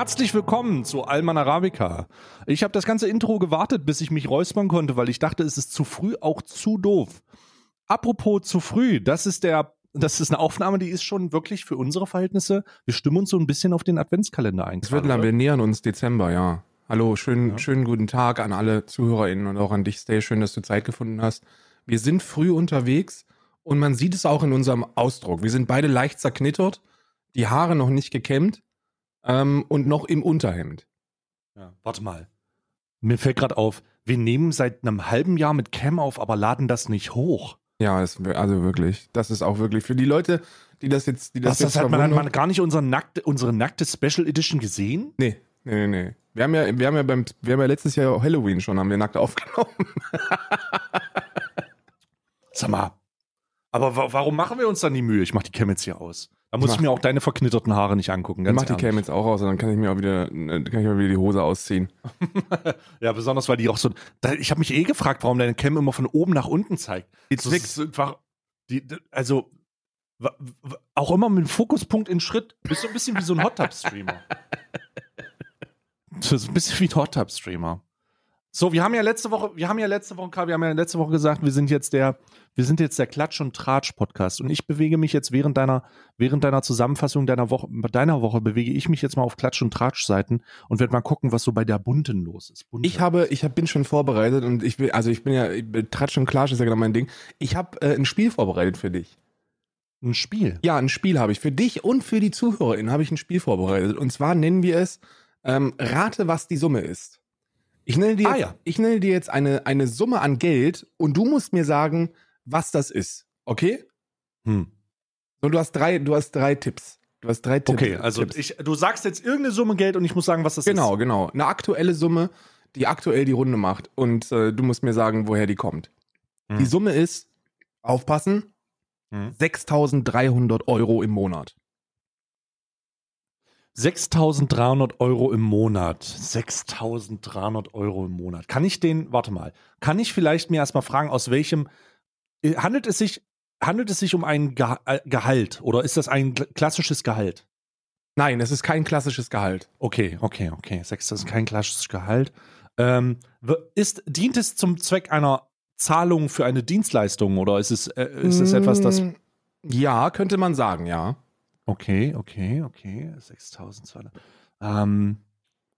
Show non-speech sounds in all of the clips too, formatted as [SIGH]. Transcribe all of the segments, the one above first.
Herzlich willkommen zu Alman Arabica. Ich habe das ganze Intro gewartet, bis ich mich räuspern konnte, weil ich dachte, es ist zu früh, auch zu doof. Apropos zu früh, das ist der, das ist eine Aufnahme, die ist schon wirklich für unsere Verhältnisse. Wir stimmen uns so ein bisschen auf den Adventskalender ein. Es wird lang, wir nähern uns Dezember, ja. Hallo, schönen, ja. schönen guten Tag an alle ZuhörerInnen und auch an dich, Stay. Schön, dass du Zeit gefunden hast. Wir sind früh unterwegs und man sieht es auch in unserem Ausdruck. Wir sind beide leicht zerknittert, die Haare noch nicht gekämmt ähm, und noch im Unterhemd. Ja, warte mal. Mir fällt gerade auf, wir nehmen seit einem halben Jahr mit Cam auf, aber laden das nicht hoch. Ja, ist, also wirklich. Das ist auch wirklich für die Leute, die das jetzt, die das Was, jetzt das hat man, man gar nicht unsere nackte, unsere nackte Special Edition gesehen? Nee, nee, nee, nee. Wir haben ja, wir haben ja beim, wir haben ja letztes Jahr Halloween schon, haben wir nackt aufgenommen. [LAUGHS] Sag mal. Aber warum machen wir uns dann die Mühe? Ich mach die Cam jetzt hier aus. Da muss ich, ich mir auch deine verknitterten Haare nicht angucken. Ganz mach die Cam jetzt auch aus, dann kann ich mir auch wieder, äh, kann ich auch wieder die Hose ausziehen. [LAUGHS] ja, besonders weil die auch so. Da, ich habe mich eh gefragt, warum deine Cam immer von oben nach unten zeigt. Jetzt so, nix. Einfach, die, also auch immer mit dem Fokuspunkt in Schritt. Bist du ein bisschen wie so ein Hot Tub Streamer. [LAUGHS] Ist ein bisschen wie ein Hot Tub Streamer. So, wir haben ja letzte Woche, wir haben ja letzte Woche, wir haben ja letzte Woche gesagt, wir sind jetzt der, wir sind jetzt der Klatsch und Tratsch Podcast und ich bewege mich jetzt während deiner, während deiner Zusammenfassung deiner Woche, deiner Woche bewege ich mich jetzt mal auf Klatsch und Tratsch Seiten und werde mal gucken, was so bei der Bunten los ist. Bunte. Ich habe, ich hab, bin schon vorbereitet und ich will, also ich bin ja, Tratsch und Klatsch ist ja genau mein Ding. Ich habe äh, ein Spiel vorbereitet für dich. Ein Spiel? Ja, ein Spiel habe ich. Für dich und für die ZuhörerInnen habe ich ein Spiel vorbereitet. Und zwar nennen wir es ähm, Rate, was die Summe ist. Ich nenne dir, ah, jetzt, ja. ich nenne dir jetzt eine, eine Summe an Geld und du musst mir sagen, was das ist. Okay? Hm. So, du hast drei, du hast drei Tipps. Du hast drei Tipps. Okay, also ich, du sagst jetzt irgendeine Summe Geld und ich muss sagen, was das genau, ist. Genau, genau. Eine aktuelle Summe, die aktuell die Runde macht. Und äh, du musst mir sagen, woher die kommt. Hm. Die Summe ist, aufpassen, hm. 6300 Euro im Monat. 6.300 Euro im Monat. 6.300 Euro im Monat. Kann ich den, warte mal, kann ich vielleicht mir erstmal fragen, aus welchem, äh, handelt es sich, handelt es sich um ein äh, Gehalt oder ist das ein klassisches Gehalt? Nein, es ist kein klassisches Gehalt. Okay, okay, okay. Sechs, das ist kein klassisches Gehalt. Ähm, ist, dient es zum Zweck einer Zahlung für eine Dienstleistung oder ist es, äh, ist es etwas, das. Mm, ja, könnte man sagen, ja. Okay, okay, okay. 6200. Ähm,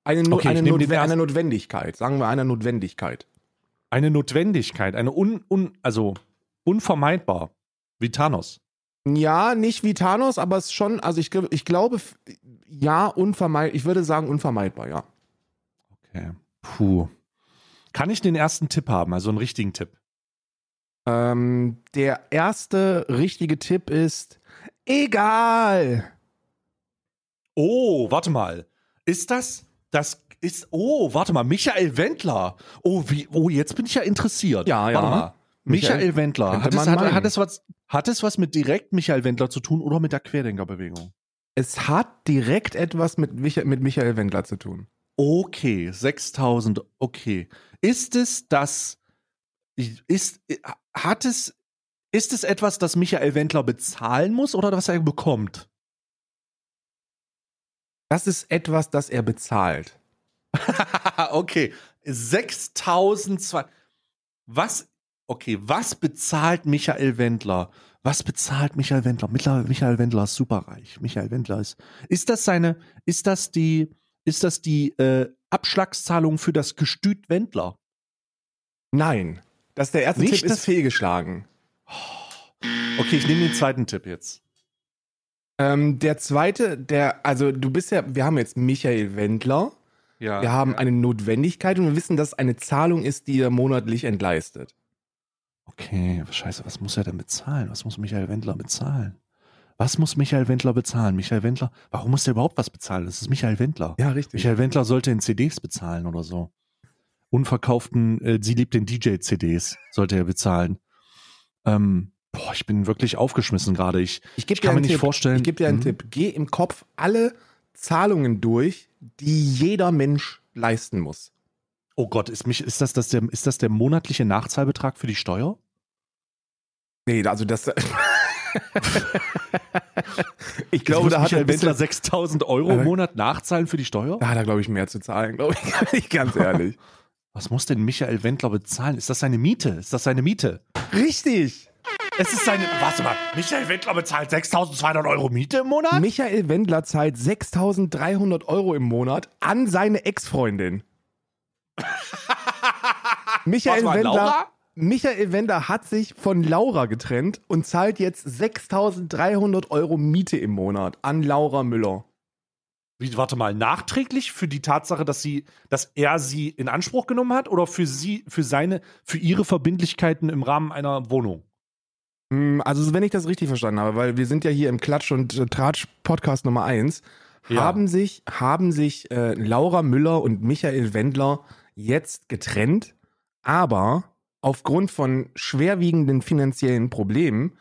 eine, no okay, eine, Notwe eine Notwendigkeit, sagen wir eine Notwendigkeit. Eine Notwendigkeit, eine un, un also unvermeidbar, wie Thanos. Ja, nicht wie Thanos, aber es ist schon, also ich, ich glaube, ja, unvermeidbar, ich würde sagen unvermeidbar, ja. Okay, puh. Kann ich den ersten Tipp haben, also einen richtigen Tipp? Ähm, der erste richtige Tipp ist, Egal. Oh, warte mal. Ist das das ist oh, warte mal, Michael Wendler. Oh, wie oh, jetzt bin ich ja interessiert. Ja, ja. Warte mal. Michael, Michael Wendler. Hat es, hat, hat, es was, hat es was mit direkt Michael Wendler zu tun oder mit der Querdenkerbewegung? Es hat direkt etwas mit, Michael, mit Michael Wendler zu tun. Okay, 6000, okay. Ist es das, ist, hat es ist es etwas, das Michael Wendler bezahlen muss oder was er bekommt? Das ist etwas, das er bezahlt. [LAUGHS] okay, 6002. Was, okay, was bezahlt Michael Wendler? Was bezahlt Michael Wendler? Michael Wendler ist superreich. Michael Wendler ist. Ist das seine, ist das die, ist das die äh, Abschlagszahlung für das Gestüt Wendler? Nein. Das ist der erste Nicht Tipp ist fehlgeschlagen. Okay, ich nehme den zweiten Tipp jetzt. Ähm, der zweite, der, also du bist ja, wir haben jetzt Michael Wendler. Ja, wir haben ja. eine Notwendigkeit und wir wissen, dass es eine Zahlung ist, die er monatlich entleistet. Okay, scheiße, was muss er denn bezahlen? Was muss Michael Wendler bezahlen? Was muss Michael Wendler bezahlen? Michael Wendler, warum muss er überhaupt was bezahlen? Das ist Michael Wendler. Ja, richtig. Michael Wendler sollte in CDs bezahlen oder so. Unverkauften, äh, sie liebt den DJ-CDs, sollte er bezahlen. Ähm, boah, ich bin wirklich aufgeschmissen gerade. Ich, ich, ich kann mir nicht Tipp. vorstellen. Ich gebe dir einen hm? Tipp. Geh im Kopf alle Zahlungen durch, die jeder Mensch leisten muss. Oh Gott, ist, mich, ist, das, das der, ist das der monatliche Nachzahlbetrag für die Steuer? Nee, also das. [LAUGHS] ich glaube, da hat der Wendler 6000 Euro im Monat nachzahlen für die Steuer. Da hat er, glaube ich, mehr zu zahlen, glaube ich. [LAUGHS] Ganz ehrlich. Was muss denn Michael Wendler bezahlen? Ist das seine Miete? Ist das seine Miete? Richtig. Es ist seine. Warte mal, Michael Wendler bezahlt 6200 Euro Miete im Monat? Michael Wendler zahlt 6300 Euro im Monat an seine Ex-Freundin. [LAUGHS] Michael Wendler. Laura? Michael Wender hat sich von Laura getrennt und zahlt jetzt 6.300 Euro Miete im Monat an Laura Müller. Wie, warte mal, nachträglich für die Tatsache, dass sie, dass er sie in Anspruch genommen hat oder für sie, für seine, für ihre Verbindlichkeiten im Rahmen einer Wohnung? Hm, also, wenn ich das richtig verstanden habe, weil wir sind ja hier im Klatsch- und äh, Tratsch-Podcast Nummer 1, ja. haben sich, haben sich äh, Laura Müller und Michael Wendler jetzt getrennt, aber aufgrund von schwerwiegenden finanziellen Problemen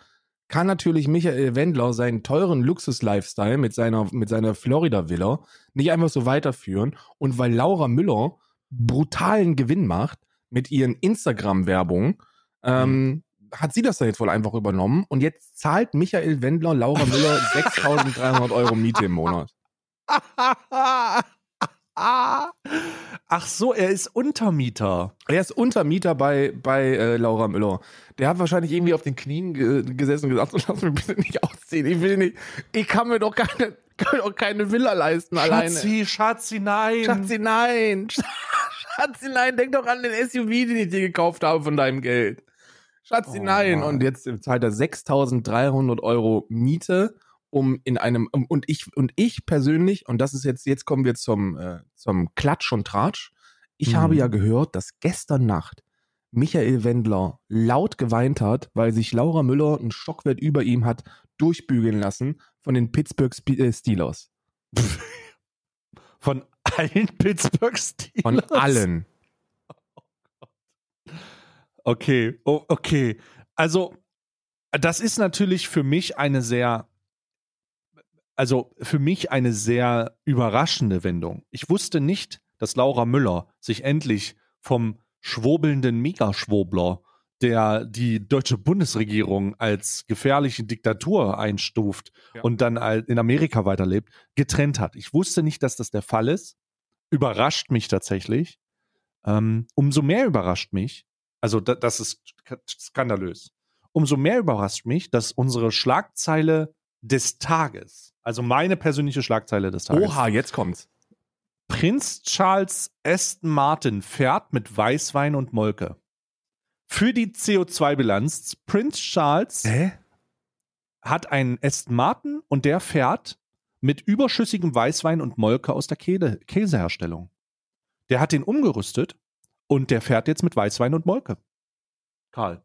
kann natürlich Michael Wendler seinen teuren Luxus-Lifestyle mit seiner, mit seiner Florida-Villa nicht einfach so weiterführen. Und weil Laura Müller brutalen Gewinn macht mit ihren Instagram-Werbungen, ähm, mhm. hat sie das da jetzt wohl einfach übernommen. Und jetzt zahlt Michael Wendler Laura Müller [LAUGHS] 6.300 Euro Miete im Monat. [LAUGHS] Ach so, er ist Untermieter. Er ist Untermieter bei, bei äh, Laura Müller. Der hat wahrscheinlich irgendwie auf den Knien ge gesessen und gesagt, lass mich bitte nicht ausziehen. Ich will nicht, ich kann mir doch keine, kann mir doch keine Villa leisten Schatzi, alleine. Schatzi, Schatzi, nein. Schatzi, nein. [LAUGHS] Schatzi, nein, denk doch an den SUV, den ich dir gekauft habe von deinem Geld. Schatzi, oh, nein. Mann. Und jetzt zahlt er 6.300 Euro Miete um in einem um, und ich und ich persönlich und das ist jetzt jetzt kommen wir zum äh, zum Klatsch und Tratsch. Ich mhm. habe ja gehört, dass gestern Nacht Michael Wendler laut geweint hat, weil sich Laura Müller einen Stockwert über ihm hat durchbügeln lassen von den Pittsburgh äh, Steelers. Von allen [LAUGHS] Pittsburgh Steelers? Von allen. Okay, oh, okay. Also, das ist natürlich für mich eine sehr also für mich eine sehr überraschende Wendung. Ich wusste nicht, dass Laura Müller sich endlich vom schwobelnden Megaschwobler, der die deutsche Bundesregierung als gefährliche Diktatur einstuft ja. und dann in Amerika weiterlebt, getrennt hat. Ich wusste nicht, dass das der Fall ist. Überrascht mich tatsächlich. Ähm, umso mehr überrascht mich, also da, das ist skandalös. Umso mehr überrascht mich, dass unsere Schlagzeile des Tages also meine persönliche Schlagzeile des Tages. Oha, jetzt kommt's. Prinz Charles Aston Martin fährt mit Weißwein und Molke. Für die CO2-Bilanz, Prinz Charles Hä? hat einen Aston Martin und der fährt mit überschüssigem Weißwein und Molke aus der Käse Käseherstellung. Der hat den umgerüstet und der fährt jetzt mit Weißwein und Molke. Karl.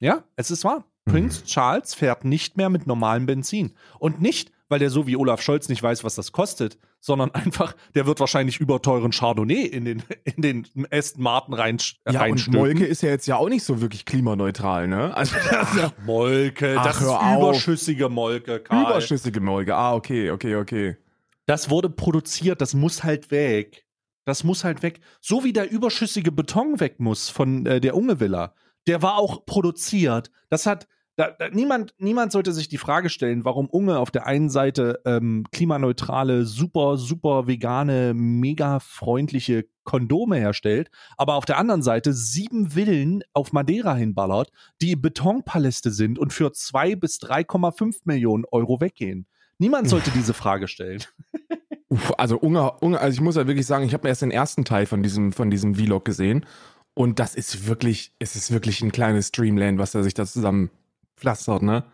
Ja, es ist wahr. Prinz. Charles fährt nicht mehr mit normalem Benzin. Und nicht, weil der so wie Olaf Scholz nicht weiß, was das kostet, sondern [LAUGHS] einfach, der wird wahrscheinlich überteuren Chardonnay in den, in den Aston Martin rein, ja, Und Molke ist ja jetzt ja auch nicht so wirklich klimaneutral, ne? Also, [LAUGHS] Ach, Molke, Ach, das ist überschüssige Molke, Karl. Überschüssige Molke, ah, okay, okay, okay. Das wurde produziert, das muss halt weg. Das muss halt weg. So wie der überschüssige Beton weg muss von äh, der Unge Villa. Der war auch produziert. Das hat, da, da, niemand, niemand sollte sich die Frage stellen, warum Unge auf der einen Seite ähm, klimaneutrale, super, super vegane, mega freundliche Kondome herstellt, aber auf der anderen Seite sieben Villen auf Madeira hinballert, die Betonpaläste sind und für zwei bis 3,5 Millionen Euro weggehen. Niemand sollte diese Frage stellen. [LAUGHS] also Unge, Unge, also ich muss ja wirklich sagen, ich habe mir erst den ersten Teil von diesem, von diesem Vlog gesehen und das ist wirklich, es ist wirklich ein kleines Dreamland, was er sich da zusammen pflastert, ne?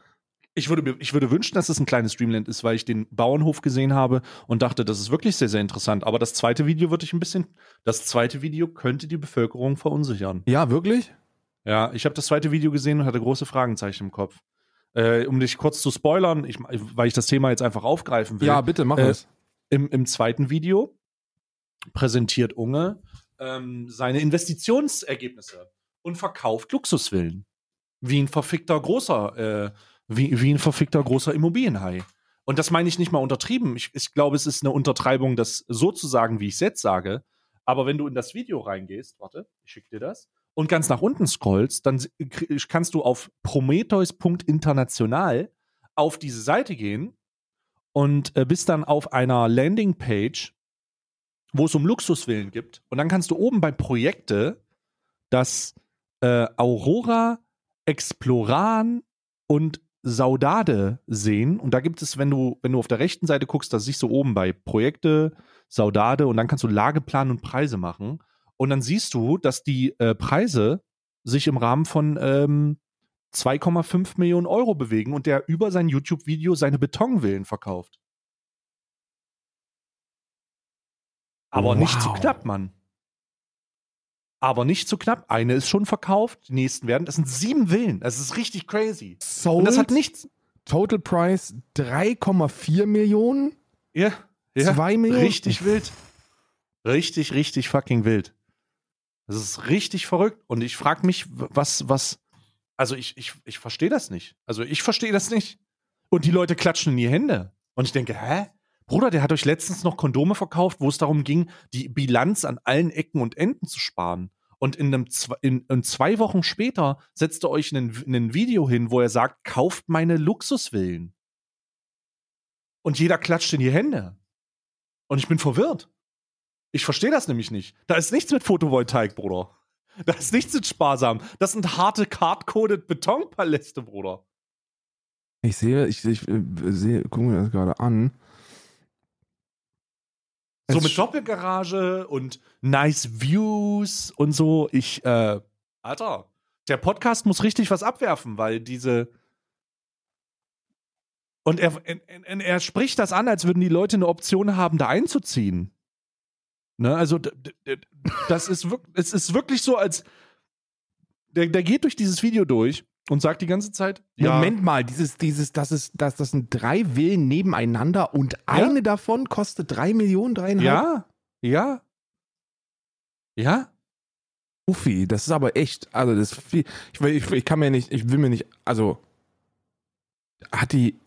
Ich würde, ich würde wünschen, dass es ein kleines Streamland ist, weil ich den Bauernhof gesehen habe und dachte, das ist wirklich sehr, sehr interessant. Aber das zweite Video würde ich ein bisschen, das zweite Video könnte die Bevölkerung verunsichern. Ja, wirklich? Ja, ich habe das zweite Video gesehen und hatte große Fragenzeichen im Kopf. Äh, um dich kurz zu spoilern, ich, weil ich das Thema jetzt einfach aufgreifen will. Ja, bitte, mach äh, es. Im, Im zweiten Video präsentiert Unge ähm, seine Investitionsergebnisse und verkauft Luxusvillen wie ein verfickter großer, äh, wie, wie ein verfickter großer Immobilienhai. Und das meine ich nicht mal untertrieben. Ich, ich glaube, es ist eine Untertreibung, das so zu sagen, wie ich es jetzt sage. Aber wenn du in das Video reingehst, warte, ich schicke dir das, und ganz nach unten scrollst, dann kannst du auf prometheus.international auf diese Seite gehen und äh, bist dann auf einer Landingpage, wo es um Luxuswillen gibt. Und dann kannst du oben bei Projekte das äh, Aurora, Exploran und Saudade sehen. Und da gibt es, wenn du, wenn du auf der rechten Seite guckst, das siehst du oben bei Projekte, Saudade und dann kannst du Lageplan und Preise machen. Und dann siehst du, dass die äh, Preise sich im Rahmen von ähm, 2,5 Millionen Euro bewegen und der über sein YouTube-Video seine Betonvillen verkauft. Aber wow. nicht zu knapp, Mann. Aber nicht zu knapp. Eine ist schon verkauft, die nächsten werden. Das sind sieben Villen. Das ist richtig crazy. Sold, und das hat nichts. Total Price 3,4 Millionen? Ja. ja. 2 Millionen? Richtig wild. Richtig, richtig fucking wild. Das ist richtig verrückt. Und ich frage mich, was, was, also ich, ich, ich verstehe das nicht. Also ich verstehe das nicht. Und die Leute klatschen in die Hände. Und ich denke, hä? Bruder, der hat euch letztens noch Kondome verkauft, wo es darum ging, die Bilanz an allen Ecken und Enden zu sparen. Und in, einem, in, in zwei Wochen später setzt er euch in ein Video hin, wo er sagt, kauft meine Luxusvillen. Und jeder klatscht in die Hände. Und ich bin verwirrt. Ich verstehe das nämlich nicht. Da ist nichts mit Photovoltaik, Bruder. Da ist nichts mit sparsam. Das sind harte, card-coded Betonpaläste, Bruder. Ich sehe, ich, ich, ich äh, sehe, gucke mir das gerade an. So mit Doppelgarage und nice Views und so. Ich, äh, Alter, der Podcast muss richtig was abwerfen, weil diese. Und er, er, er spricht das an, als würden die Leute eine Option haben, da einzuziehen. Ne, also das ist, es ist wirklich so, als der, der geht durch dieses Video durch und sagt die ganze Zeit, Moment ja. mal, dieses, dieses, das ist, das, das sind drei Villen nebeneinander und eine ja. davon kostet drei Millionen, dreieinhalb. Ja, ja, ja. Uffi, das ist aber echt, also das viel, ich, ich, ich kann mir nicht, ich will mir nicht, also hat die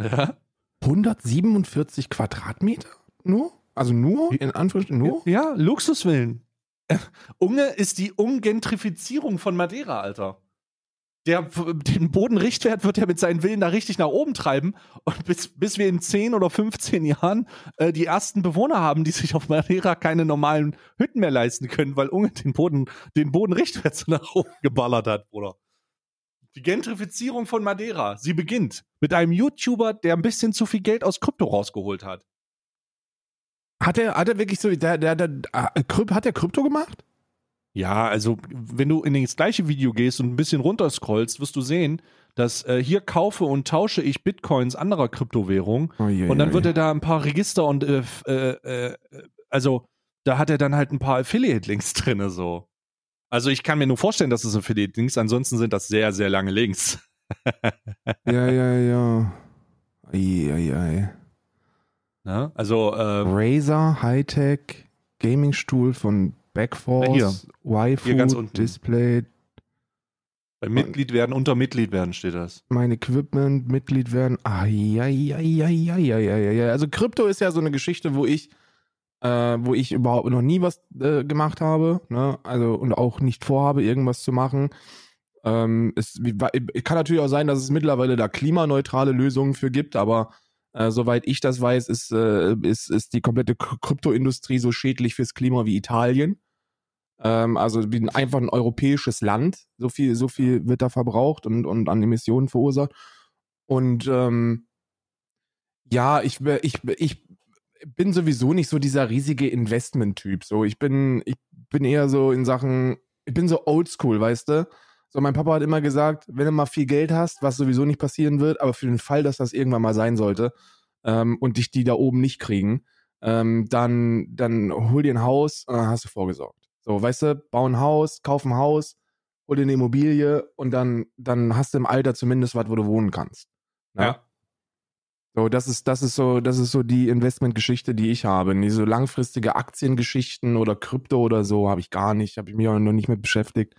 ja? 147 Quadratmeter nur? Also nur? In Anführungsstrichen nur? Ja, Luxuswillen. [LAUGHS] Unge ist die Ungentrifizierung von Madeira, Alter. Der, den Bodenrichtwert wird er mit seinen Willen da richtig nach oben treiben. Und bis, bis wir in 10 oder 15 Jahren äh, die ersten Bewohner haben, die sich auf Madeira keine normalen Hütten mehr leisten können, weil Unge den, Boden, den Bodenrichtwert [LAUGHS] so nach oben geballert hat, Bruder. Die Gentrifizierung von Madeira, sie beginnt mit einem YouTuber, der ein bisschen zu viel Geld aus Krypto rausgeholt hat. Hat er, hat er wirklich so, der, der, der, äh, hat der Krypto gemacht? Ja, also wenn du in das gleiche Video gehst und ein bisschen runterscrollst, wirst du sehen, dass äh, hier kaufe und tausche ich Bitcoins anderer Kryptowährungen oh, und dann yeah, wird er da ein paar Register und äh, äh, äh, also da hat er dann halt ein paar Affiliate-Links [LAUGHS] drin, so. Also ich kann mir nur vorstellen, dass es Affiliate-Links, ansonsten sind das sehr, sehr lange Links. [LAUGHS] ja, ja, ja. Ei, ei, ei. Ne? Also äh, Razer Hightech Gaming Stuhl von Backforce, Wi-Fi Display. Bei Mitglied werden, unter Mitglied werden steht das. Mein Equipment, Mitglied werden. Ja. Also Krypto ist ja so eine Geschichte, wo ich, äh, wo ich überhaupt noch nie was äh, gemacht habe, ne? Also und auch nicht vorhabe, irgendwas zu machen. Ähm, es kann natürlich auch sein, dass es mittlerweile da klimaneutrale Lösungen für gibt, aber äh, soweit ich das weiß, ist, äh, ist, ist die komplette Kryptoindustrie so schädlich fürs Klima wie Italien. Ähm, also wie ein, einfach ein europäisches Land. So viel, so viel wird da verbraucht und, und an Emissionen verursacht. Und ähm, ja, ich, ich, ich bin sowieso nicht so dieser riesige Investment-Typ. So, ich bin, ich bin eher so in Sachen, ich bin so oldschool, weißt du? So, mein Papa hat immer gesagt, wenn du mal viel Geld hast, was sowieso nicht passieren wird, aber für den Fall, dass das irgendwann mal sein sollte ähm, und dich die da oben nicht kriegen, ähm, dann, dann hol dir ein Haus und dann hast du vorgesorgt. So, weißt du, bau ein Haus, kauf ein Haus, hol dir eine Immobilie und dann, dann hast du im Alter zumindest was, wo du wohnen kannst. Ne? Ja. So, das ist, das ist so, das ist so die Investmentgeschichte, die ich habe. Nie so langfristige Aktiengeschichten oder Krypto oder so habe ich gar nicht, habe ich mich auch noch nicht mit beschäftigt.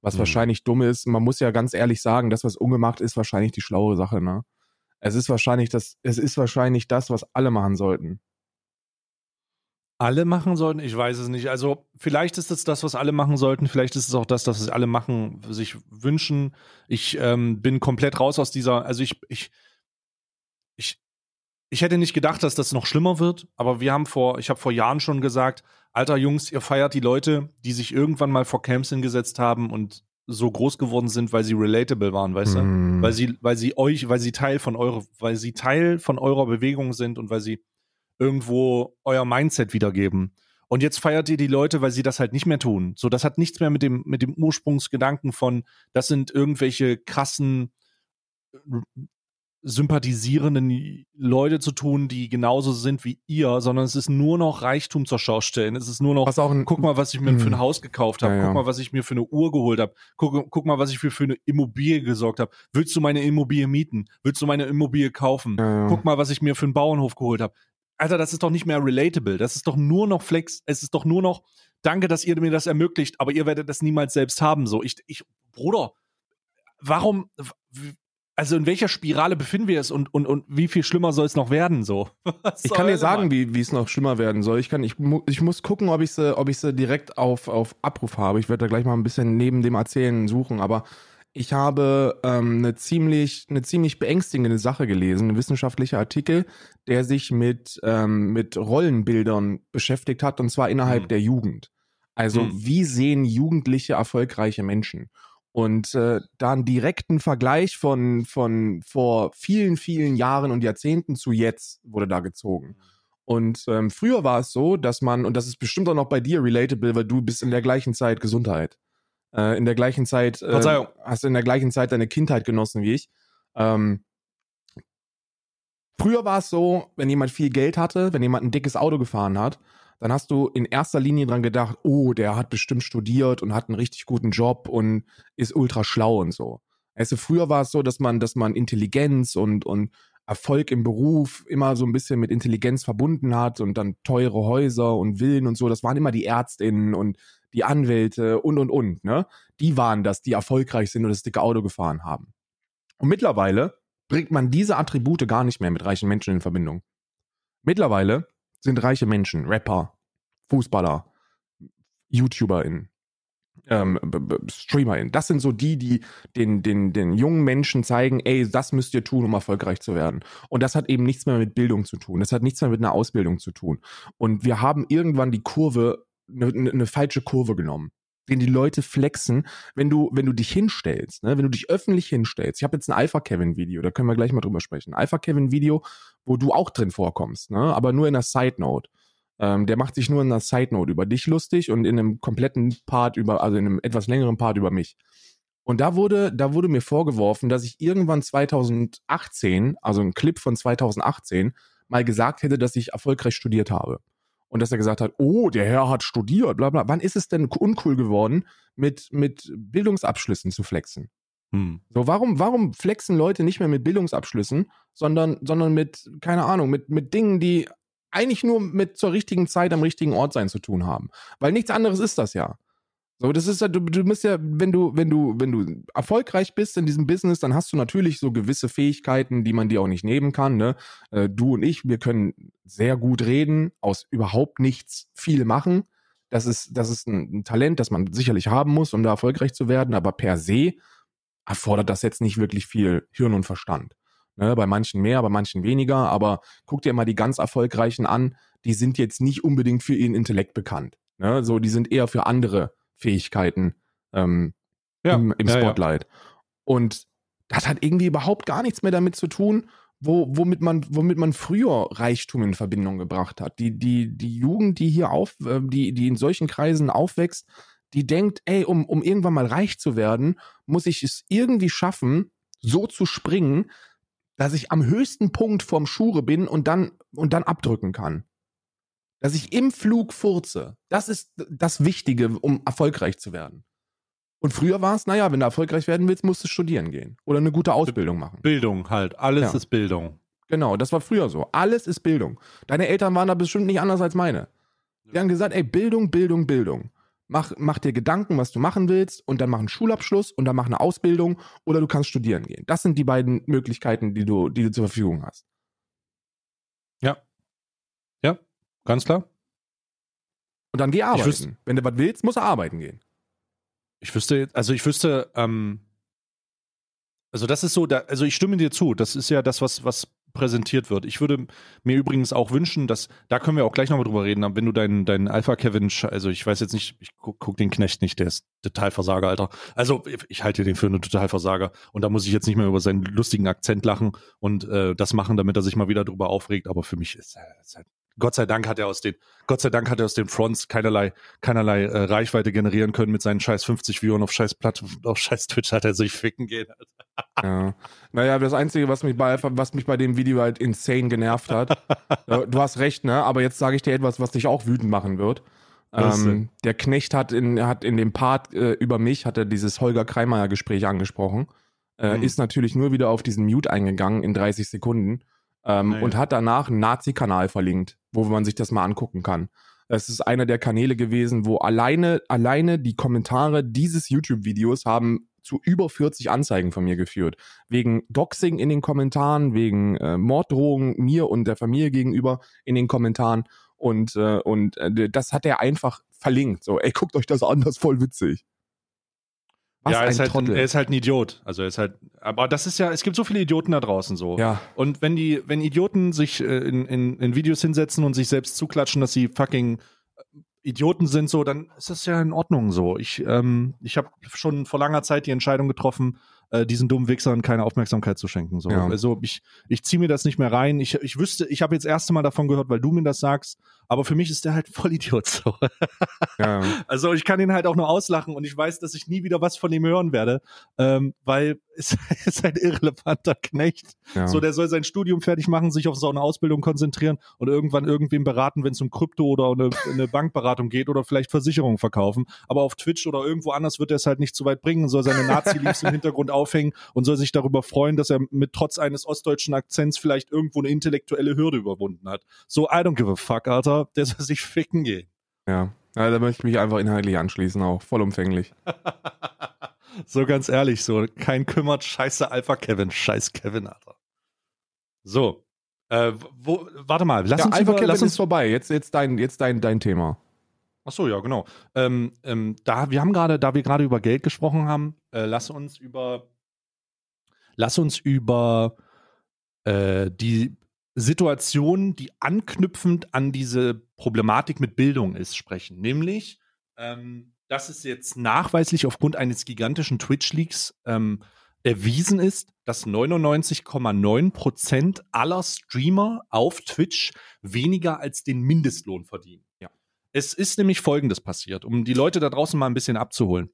Was mhm. wahrscheinlich dumm ist. Man muss ja ganz ehrlich sagen, das, was ungemacht ist, wahrscheinlich die schlaue Sache, ne? Es ist wahrscheinlich das, es ist wahrscheinlich das, was alle machen sollten. alle machen sollten? Ich weiß es nicht. Also vielleicht ist es das, was alle machen sollten. Vielleicht ist es auch das, was alle machen, sich wünschen. Ich ähm, bin komplett raus aus dieser. Also ich, ich, ich, ich hätte nicht gedacht, dass das noch schlimmer wird. Aber wir haben vor, ich habe vor Jahren schon gesagt, alter Jungs, ihr feiert die Leute, die sich irgendwann mal vor Camps hingesetzt haben und so groß geworden sind, weil sie relatable waren, weißt mm. du? Mhm. Weil sie, weil sie euch, weil sie Teil von eurer, weil sie Teil von eurer Bewegung sind und weil sie irgendwo euer Mindset wiedergeben. Und jetzt feiert ihr die Leute, weil sie das halt nicht mehr tun. So, das hat nichts mehr mit dem, mit dem Ursprungsgedanken von, das sind irgendwelche krassen, sympathisierenden Leute zu tun, die genauso sind wie ihr, sondern es ist nur noch Reichtum zur Schau stellen. Es ist nur noch, was auch ein, guck mal, was ich mir mh. für ein hm. Haus gekauft habe, ja, guck mal, was ich mir für eine Uhr geholt habe, guck, guck mal, was ich für, für eine Immobilie gesorgt habe. Willst du meine Immobilie mieten? Willst du meine Immobilie kaufen? Ja, guck mal, was ich mir für einen Bauernhof geholt habe. Alter, das ist doch nicht mehr relatable. Das ist doch nur noch Flex. Es ist doch nur noch, danke, dass ihr mir das ermöglicht, aber ihr werdet das niemals selbst haben. So, ich, ich, Bruder, warum, also in welcher Spirale befinden wir es und, und, und wie viel schlimmer soll es noch werden? So? [LAUGHS] ich kann dir sagen, wie, wie es noch schlimmer werden soll. Ich, kann, ich, ich muss gucken, ob ich sie, ob ich sie direkt auf, auf Abruf habe. Ich werde da gleich mal ein bisschen neben dem Erzählen suchen, aber ich habe ähm, eine, ziemlich, eine ziemlich beängstigende Sache gelesen, ein wissenschaftlicher Artikel, der sich mit, ähm, mit Rollenbildern beschäftigt hat, und zwar innerhalb mhm. der Jugend. Also, mhm. wie sehen Jugendliche erfolgreiche Menschen? Und äh, da einen direkten Vergleich von, von vor vielen, vielen Jahren und Jahrzehnten zu jetzt wurde da gezogen. Und ähm, früher war es so, dass man, und das ist bestimmt auch noch bei dir relatable, weil du bist in der gleichen Zeit Gesundheit äh, in der gleichen Zeit, äh, hast du in der gleichen Zeit deine Kindheit genossen wie ich. Ähm, früher war es so, wenn jemand viel Geld hatte, wenn jemand ein dickes Auto gefahren hat, dann hast du in erster Linie dran gedacht, oh, der hat bestimmt studiert und hat einen richtig guten Job und ist ultra schlau und so. Also früher war es so, dass man, dass man Intelligenz und, und Erfolg im Beruf immer so ein bisschen mit Intelligenz verbunden hat und dann teure Häuser und Villen und so. Das waren immer die Ärztinnen und die Anwälte und und und, ne? Die waren das, die erfolgreich sind und das dicke Auto gefahren haben. Und mittlerweile bringt man diese Attribute gar nicht mehr mit reichen Menschen in Verbindung. Mittlerweile sind reiche Menschen, Rapper, Fußballer, YouTuberInnen, ähm, StreamerInnen. Das sind so die, die den, den, den jungen Menschen zeigen, ey, das müsst ihr tun, um erfolgreich zu werden. Und das hat eben nichts mehr mit Bildung zu tun. Das hat nichts mehr mit einer Ausbildung zu tun. Und wir haben irgendwann die Kurve eine, eine falsche Kurve genommen den die Leute flexen, wenn du, wenn du dich hinstellst, ne, wenn du dich öffentlich hinstellst. Ich habe jetzt ein Alpha-Kevin-Video, da können wir gleich mal drüber sprechen. Alpha-Kevin-Video, wo du auch drin vorkommst, ne, aber nur in einer Side-Note. Ähm, der macht sich nur in einer Side-Note über dich lustig und in einem kompletten Part über, also in einem etwas längeren Part über mich. Und da wurde, da wurde mir vorgeworfen, dass ich irgendwann 2018, also ein Clip von 2018, mal gesagt hätte, dass ich erfolgreich studiert habe und dass er gesagt hat, oh, der Herr hat studiert, bla bla. Wann ist es denn uncool geworden, mit, mit Bildungsabschlüssen zu flexen? Hm. So, warum, warum flexen Leute nicht mehr mit Bildungsabschlüssen, sondern, sondern mit, keine Ahnung, mit, mit Dingen, die eigentlich nur mit zur richtigen Zeit am richtigen Ort sein zu tun haben? Weil nichts anderes ist das ja. So, das ist ja, du, du musst ja, wenn du, wenn du, wenn du erfolgreich bist in diesem Business, dann hast du natürlich so gewisse Fähigkeiten, die man dir auch nicht nehmen kann. Ne? Äh, du und ich, wir können sehr gut reden, aus überhaupt nichts viel machen. Das ist, das ist ein, ein Talent, das man sicherlich haben muss, um da erfolgreich zu werden, aber per se erfordert das jetzt nicht wirklich viel Hirn und Verstand. Ne? Bei manchen mehr, bei manchen weniger, aber guck dir mal die ganz Erfolgreichen an, die sind jetzt nicht unbedingt für ihren Intellekt bekannt. Ne? So, die sind eher für andere Fähigkeiten ähm, ja. im, im Spotlight. Ja, ja. Und das hat irgendwie überhaupt gar nichts mehr damit zu tun, wo, womit, man, womit man früher Reichtum in Verbindung gebracht hat. Die, die, die Jugend, die hier auf, äh, die, die in solchen Kreisen aufwächst, die denkt, ey, um, um irgendwann mal reich zu werden, muss ich es irgendwie schaffen, so zu springen, dass ich am höchsten Punkt vom Schure bin und dann, und dann abdrücken kann dass ich im Flug furze. Das ist das Wichtige, um erfolgreich zu werden. Und früher war es, naja, wenn du erfolgreich werden willst, musst du studieren gehen oder eine gute Ausbildung machen. Bildung halt, alles ja. ist Bildung. Genau, das war früher so. Alles ist Bildung. Deine Eltern waren da bestimmt nicht anders als meine. Die haben gesagt, ey, Bildung, Bildung, Bildung. Mach, mach dir Gedanken, was du machen willst und dann mach einen Schulabschluss und dann mach eine Ausbildung oder du kannst studieren gehen. Das sind die beiden Möglichkeiten, die du, die du zur Verfügung hast. Ja, Ganz klar. Und dann geh arbeiten. Wüsste, Wenn du was willst, musst du arbeiten gehen. Ich wüsste, also ich wüsste, ähm, also das ist so, da, also ich stimme dir zu. Das ist ja das, was, was präsentiert wird. Ich würde mir übrigens auch wünschen, dass, da können wir auch gleich nochmal drüber reden, wenn du deinen dein Alpha Kevin, also ich weiß jetzt nicht, ich guck, guck den Knecht nicht, der ist Totalversager, Alter. Also ich halte den für einen Totalversager und da muss ich jetzt nicht mehr über seinen lustigen Akzent lachen und äh, das machen, damit er sich mal wieder drüber aufregt, aber für mich ist, ist halt Gott sei Dank hat er aus den, Gott sei Dank hat er aus den Fronts keinerlei, keinerlei äh, Reichweite generieren können mit seinen scheiß 50 Viewern auf scheiß Platt, auf scheiß Twitch hat er sich ficken gehen. [LAUGHS] ja. Naja, das Einzige, was mich bei, was mich bei dem Video halt insane genervt hat, [LAUGHS] du hast recht, ne, aber jetzt sage ich dir etwas, was dich auch wütend machen wird. Ähm, der Knecht hat in, hat in dem Part äh, über mich, hat er dieses Holger Kreimeier Gespräch angesprochen, äh, mhm. ist natürlich nur wieder auf diesen Mute eingegangen in 30 Sekunden ähm, naja. und hat danach einen Nazi-Kanal verlinkt, wo man sich das mal angucken kann. Es ist einer der Kanäle gewesen, wo alleine, alleine die Kommentare dieses YouTube-Videos haben zu über 40 Anzeigen von mir geführt. Wegen Doxing in den Kommentaren, wegen äh, Morddrohungen mir und der Familie gegenüber in den Kommentaren. Und, äh, und äh, das hat er einfach verlinkt. So, ey, guckt euch das an, das ist voll witzig. Was ja, er ist, halt, er ist halt ein Idiot. Also er ist halt, aber das ist ja, es gibt so viele Idioten da draußen so. Ja. Und wenn die, wenn Idioten sich äh, in, in, in Videos hinsetzen und sich selbst zuklatschen, dass sie fucking äh, Idioten sind, so, dann ist das ja in Ordnung so. Ich, ähm, ich habe schon vor langer Zeit die Entscheidung getroffen, äh, diesen dummen Wichsern keine Aufmerksamkeit zu schenken. So. Ja. Also ich, ich ziehe mir das nicht mehr rein. Ich, ich wüsste, ich habe jetzt das erste Mal davon gehört, weil du mir das sagst, aber für mich ist der halt voll Idiot so. Ja. [LAUGHS] Also ich kann ihn halt auch nur auslachen und ich weiß, dass ich nie wieder was von ihm hören werde, ähm, weil es [LAUGHS] ist ein irrelevanter Knecht. Ja. So, der soll sein Studium fertig machen, sich auf so eine Ausbildung konzentrieren und irgendwann irgendwem beraten, wenn es um Krypto oder eine, eine Bankberatung geht oder vielleicht Versicherungen verkaufen. Aber auf Twitch oder irgendwo anders wird er es halt nicht so weit bringen, soll seine Nazi-Leaves im Hintergrund aufhängen und soll sich darüber freuen, dass er mit trotz eines ostdeutschen Akzents vielleicht irgendwo eine intellektuelle Hürde überwunden hat. So, I don't give a fuck, Alter. Der [LAUGHS] soll sich ficken gehen. Ja. ja da möchte ich mich einfach inhaltlich anschließen, auch vollumfänglich. [LAUGHS] So ganz ehrlich, so kein kümmert, scheiße Alpha Kevin, scheiß Kevin, Alter. So, äh, wo, warte mal, lass ja, uns Alpha über, Kevin lass uns ist vorbei. Jetzt, jetzt dein, jetzt dein, dein Thema. Ach so, ja, genau. Ähm, ähm, da wir haben gerade, da wir gerade über Geld gesprochen haben, äh, lass uns über, lass uns über äh, die Situation, die anknüpfend an diese Problematik mit Bildung ist, sprechen. Nämlich, ähm, dass es jetzt nachweislich aufgrund eines gigantischen Twitch-Leaks ähm, erwiesen ist, dass 99,9 Prozent aller Streamer auf Twitch weniger als den Mindestlohn verdienen. Ja. Es ist nämlich Folgendes passiert, um die Leute da draußen mal ein bisschen abzuholen.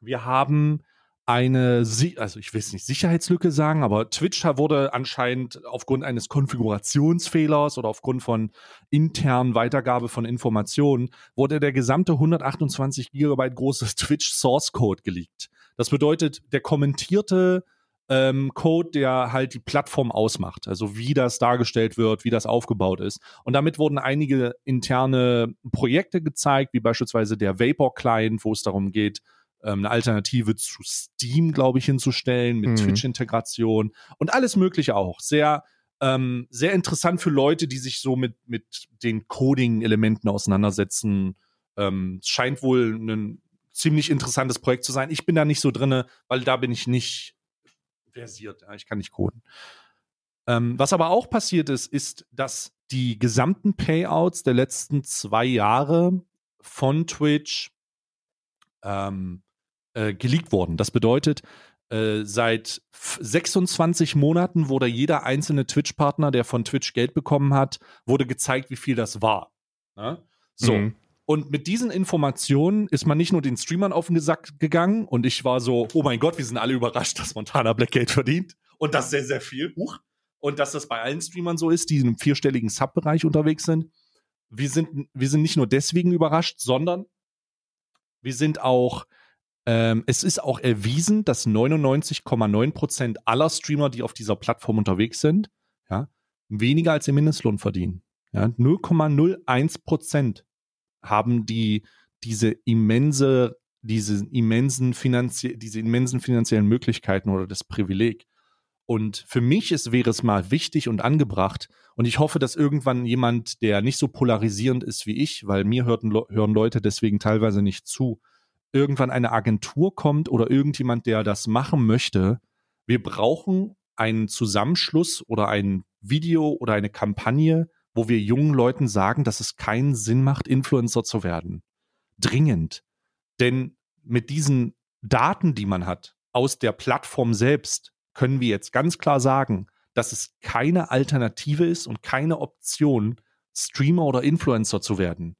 Wir haben eine, also ich will es nicht Sicherheitslücke sagen, aber Twitch wurde anscheinend aufgrund eines Konfigurationsfehlers oder aufgrund von internen Weitergabe von Informationen, wurde der gesamte 128 Gigabyte große [LAUGHS] Twitch Source Code geleakt. Das bedeutet, der kommentierte ähm, Code, der halt die Plattform ausmacht, also wie das dargestellt wird, wie das aufgebaut ist. Und damit wurden einige interne Projekte gezeigt, wie beispielsweise der Vapor Client, wo es darum geht, ähm, eine Alternative zu Steam, glaube ich, hinzustellen, mit mhm. Twitch-Integration und alles Mögliche auch. Sehr, ähm, sehr interessant für Leute, die sich so mit, mit den Coding-Elementen auseinandersetzen. Ähm, scheint wohl ein ziemlich interessantes Projekt zu sein. Ich bin da nicht so drinne, weil da bin ich nicht versiert. Ja, ich kann nicht coden. Ähm, was aber auch passiert ist, ist, dass die gesamten Payouts der letzten zwei Jahre von Twitch ähm, äh, geleakt worden. Das bedeutet, äh, seit 26 Monaten wurde jeder einzelne Twitch-Partner, der von Twitch Geld bekommen hat, wurde gezeigt, wie viel das war. Ne? So. Mhm. Und mit diesen Informationen ist man nicht nur den Streamern auf den Sack gegangen und ich war so, oh mein Gott, wir sind alle überrascht, dass Montana Black Geld verdient und das sehr, sehr viel. Huch. Und dass das bei allen Streamern so ist, die in einem vierstelligen Sub-Bereich unterwegs sind. Wir sind, wir sind nicht nur deswegen überrascht, sondern wir sind auch ähm, es ist auch erwiesen, dass 99,9 Prozent aller Streamer, die auf dieser Plattform unterwegs sind, ja, weniger als den Mindestlohn verdienen. Ja, 0,01 Prozent haben die diese immense, diese immensen diese immensen finanziellen Möglichkeiten oder das Privileg. Und für mich ist, wäre es mal wichtig und angebracht. Und ich hoffe, dass irgendwann jemand, der nicht so polarisierend ist wie ich, weil mir hörten, hören Leute deswegen teilweise nicht zu, irgendwann eine Agentur kommt oder irgendjemand, der das machen möchte. Wir brauchen einen Zusammenschluss oder ein Video oder eine Kampagne, wo wir jungen Leuten sagen, dass es keinen Sinn macht, Influencer zu werden. Dringend. Denn mit diesen Daten, die man hat, aus der Plattform selbst, können wir jetzt ganz klar sagen, dass es keine Alternative ist und keine Option, Streamer oder Influencer zu werden.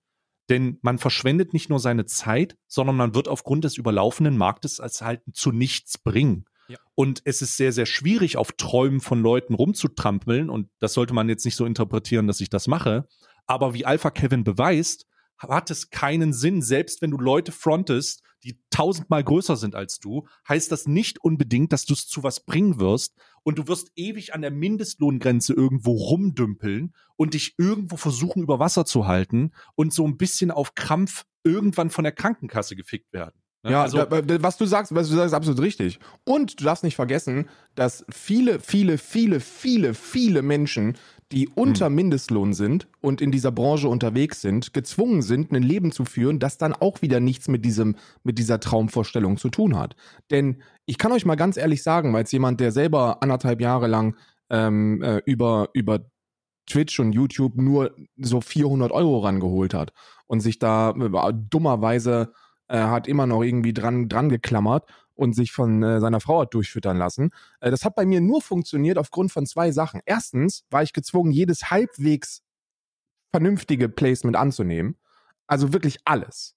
Denn man verschwendet nicht nur seine Zeit, sondern man wird aufgrund des überlaufenden Marktes als halt zu nichts bringen. Ja. Und es ist sehr, sehr schwierig, auf Träumen von Leuten rumzutrampeln. Und das sollte man jetzt nicht so interpretieren, dass ich das mache. Aber wie Alpha Kevin beweist, hat es keinen Sinn, selbst wenn du Leute frontest, die tausendmal größer sind als du, heißt das nicht unbedingt, dass du es zu was bringen wirst und du wirst ewig an der Mindestlohngrenze irgendwo rumdümpeln und dich irgendwo versuchen über Wasser zu halten und so ein bisschen auf Krampf irgendwann von der Krankenkasse gefickt werden. Ne? Ja, also, was du sagst, was du sagst, ist absolut richtig. Und du darfst nicht vergessen, dass viele, viele, viele, viele, viele Menschen die unter hm. Mindestlohn sind und in dieser Branche unterwegs sind, gezwungen sind, ein Leben zu führen, das dann auch wieder nichts mit diesem, mit dieser Traumvorstellung zu tun hat. Denn ich kann euch mal ganz ehrlich sagen, als jemand, der selber anderthalb Jahre lang ähm, äh, über, über Twitch und YouTube nur so 400 Euro rangeholt hat und sich da äh, dummerweise äh, hat immer noch irgendwie dran, dran geklammert und sich von äh, seiner Frau hat durchfüttern lassen. Äh, das hat bei mir nur funktioniert aufgrund von zwei Sachen. Erstens war ich gezwungen, jedes halbwegs vernünftige Placement anzunehmen. Also wirklich alles.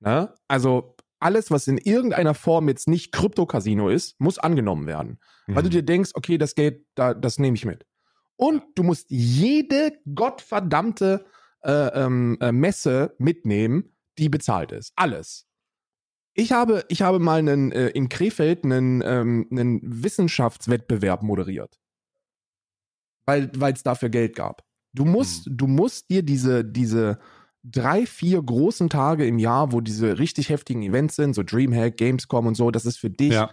Ne? Also alles, was in irgendeiner Form jetzt nicht Krypto-Casino ist, muss angenommen werden. Mhm. Weil du mhm. dir denkst, okay, das Geld, da, das nehme ich mit. Und du musst jede gottverdammte äh, ähm, äh, Messe mitnehmen, die bezahlt ist. Alles. Ich habe, ich habe mal einen, äh, in Krefeld einen, ähm, einen Wissenschaftswettbewerb moderiert. Weil es dafür Geld gab. Du musst, hm. du musst dir diese, diese drei, vier großen Tage im Jahr, wo diese richtig heftigen Events sind, so Dreamhack, Gamescom und so, das ist für dich ja.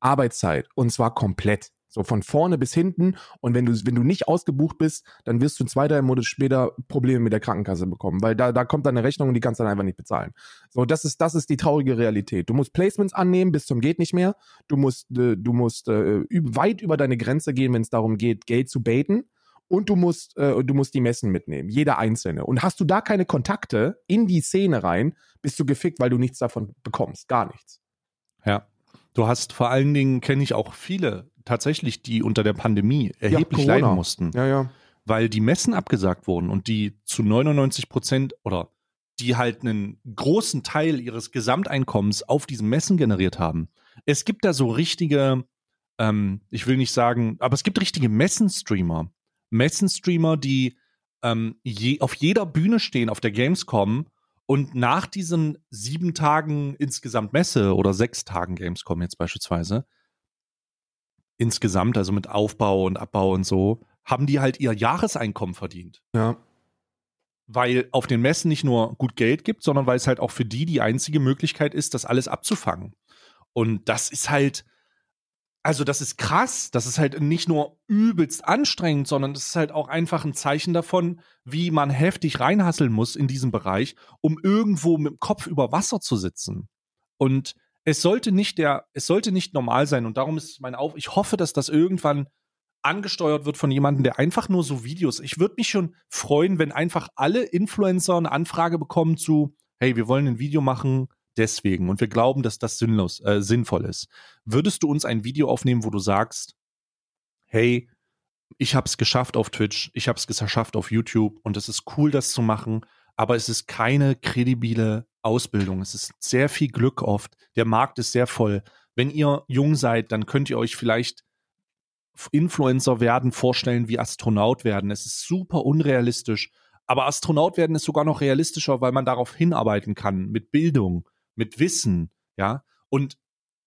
Arbeitszeit. Und zwar komplett. So von vorne bis hinten. Und wenn du, wenn du nicht ausgebucht bist, dann wirst du zwei, drei Monate später Probleme mit der Krankenkasse bekommen, weil da, da kommt dann eine Rechnung und die kannst du dann einfach nicht bezahlen. So, das ist, das ist die traurige Realität. Du musst Placements annehmen bis zum geht nicht mehr. Du musst, äh, du musst äh, weit über deine Grenze gehen, wenn es darum geht, Geld zu baiten. Und du musst, äh, du musst die Messen mitnehmen, jeder einzelne. Und hast du da keine Kontakte in die Szene rein, bist du gefickt, weil du nichts davon bekommst. Gar nichts. Ja. Du hast vor allen Dingen, kenne ich auch viele tatsächlich, die unter der Pandemie erheblich ja, leiden mussten. Ja, ja. Weil die Messen abgesagt wurden und die zu 99 Prozent oder die halt einen großen Teil ihres Gesamteinkommens auf diesen Messen generiert haben. Es gibt da so richtige, ähm, ich will nicht sagen, aber es gibt richtige Messenstreamer. Messenstreamer, die ähm, je, auf jeder Bühne stehen auf der Gamescom und nach diesen sieben Tagen insgesamt Messe oder sechs Tagen Gamescom jetzt beispielsweise, insgesamt, also mit Aufbau und Abbau und so, haben die halt ihr Jahreseinkommen verdient. Ja. Weil auf den Messen nicht nur gut Geld gibt, sondern weil es halt auch für die die einzige Möglichkeit ist, das alles abzufangen. Und das ist halt, also das ist krass. Das ist halt nicht nur übelst anstrengend, sondern das ist halt auch einfach ein Zeichen davon, wie man heftig reinhasseln muss in diesem Bereich, um irgendwo mit dem Kopf über Wasser zu sitzen. Und es sollte nicht der, es sollte nicht normal sein und darum ist mein Auf, ich hoffe, dass das irgendwann angesteuert wird von jemandem, der einfach nur so Videos. Ich würde mich schon freuen, wenn einfach alle Influencer eine Anfrage bekommen zu, hey, wir wollen ein Video machen, deswegen und wir glauben, dass das sinnlos, äh, sinnvoll ist. Würdest du uns ein Video aufnehmen, wo du sagst, hey, ich habe es geschafft auf Twitch, ich habe es geschafft auf YouTube und es ist cool, das zu machen, aber es ist keine kredibile Ausbildung. Es ist sehr viel Glück oft. Der Markt ist sehr voll. Wenn ihr jung seid, dann könnt ihr euch vielleicht Influencer werden vorstellen wie Astronaut werden. Es ist super unrealistisch. Aber Astronaut werden ist sogar noch realistischer, weil man darauf hinarbeiten kann. Mit Bildung, mit Wissen, ja. Und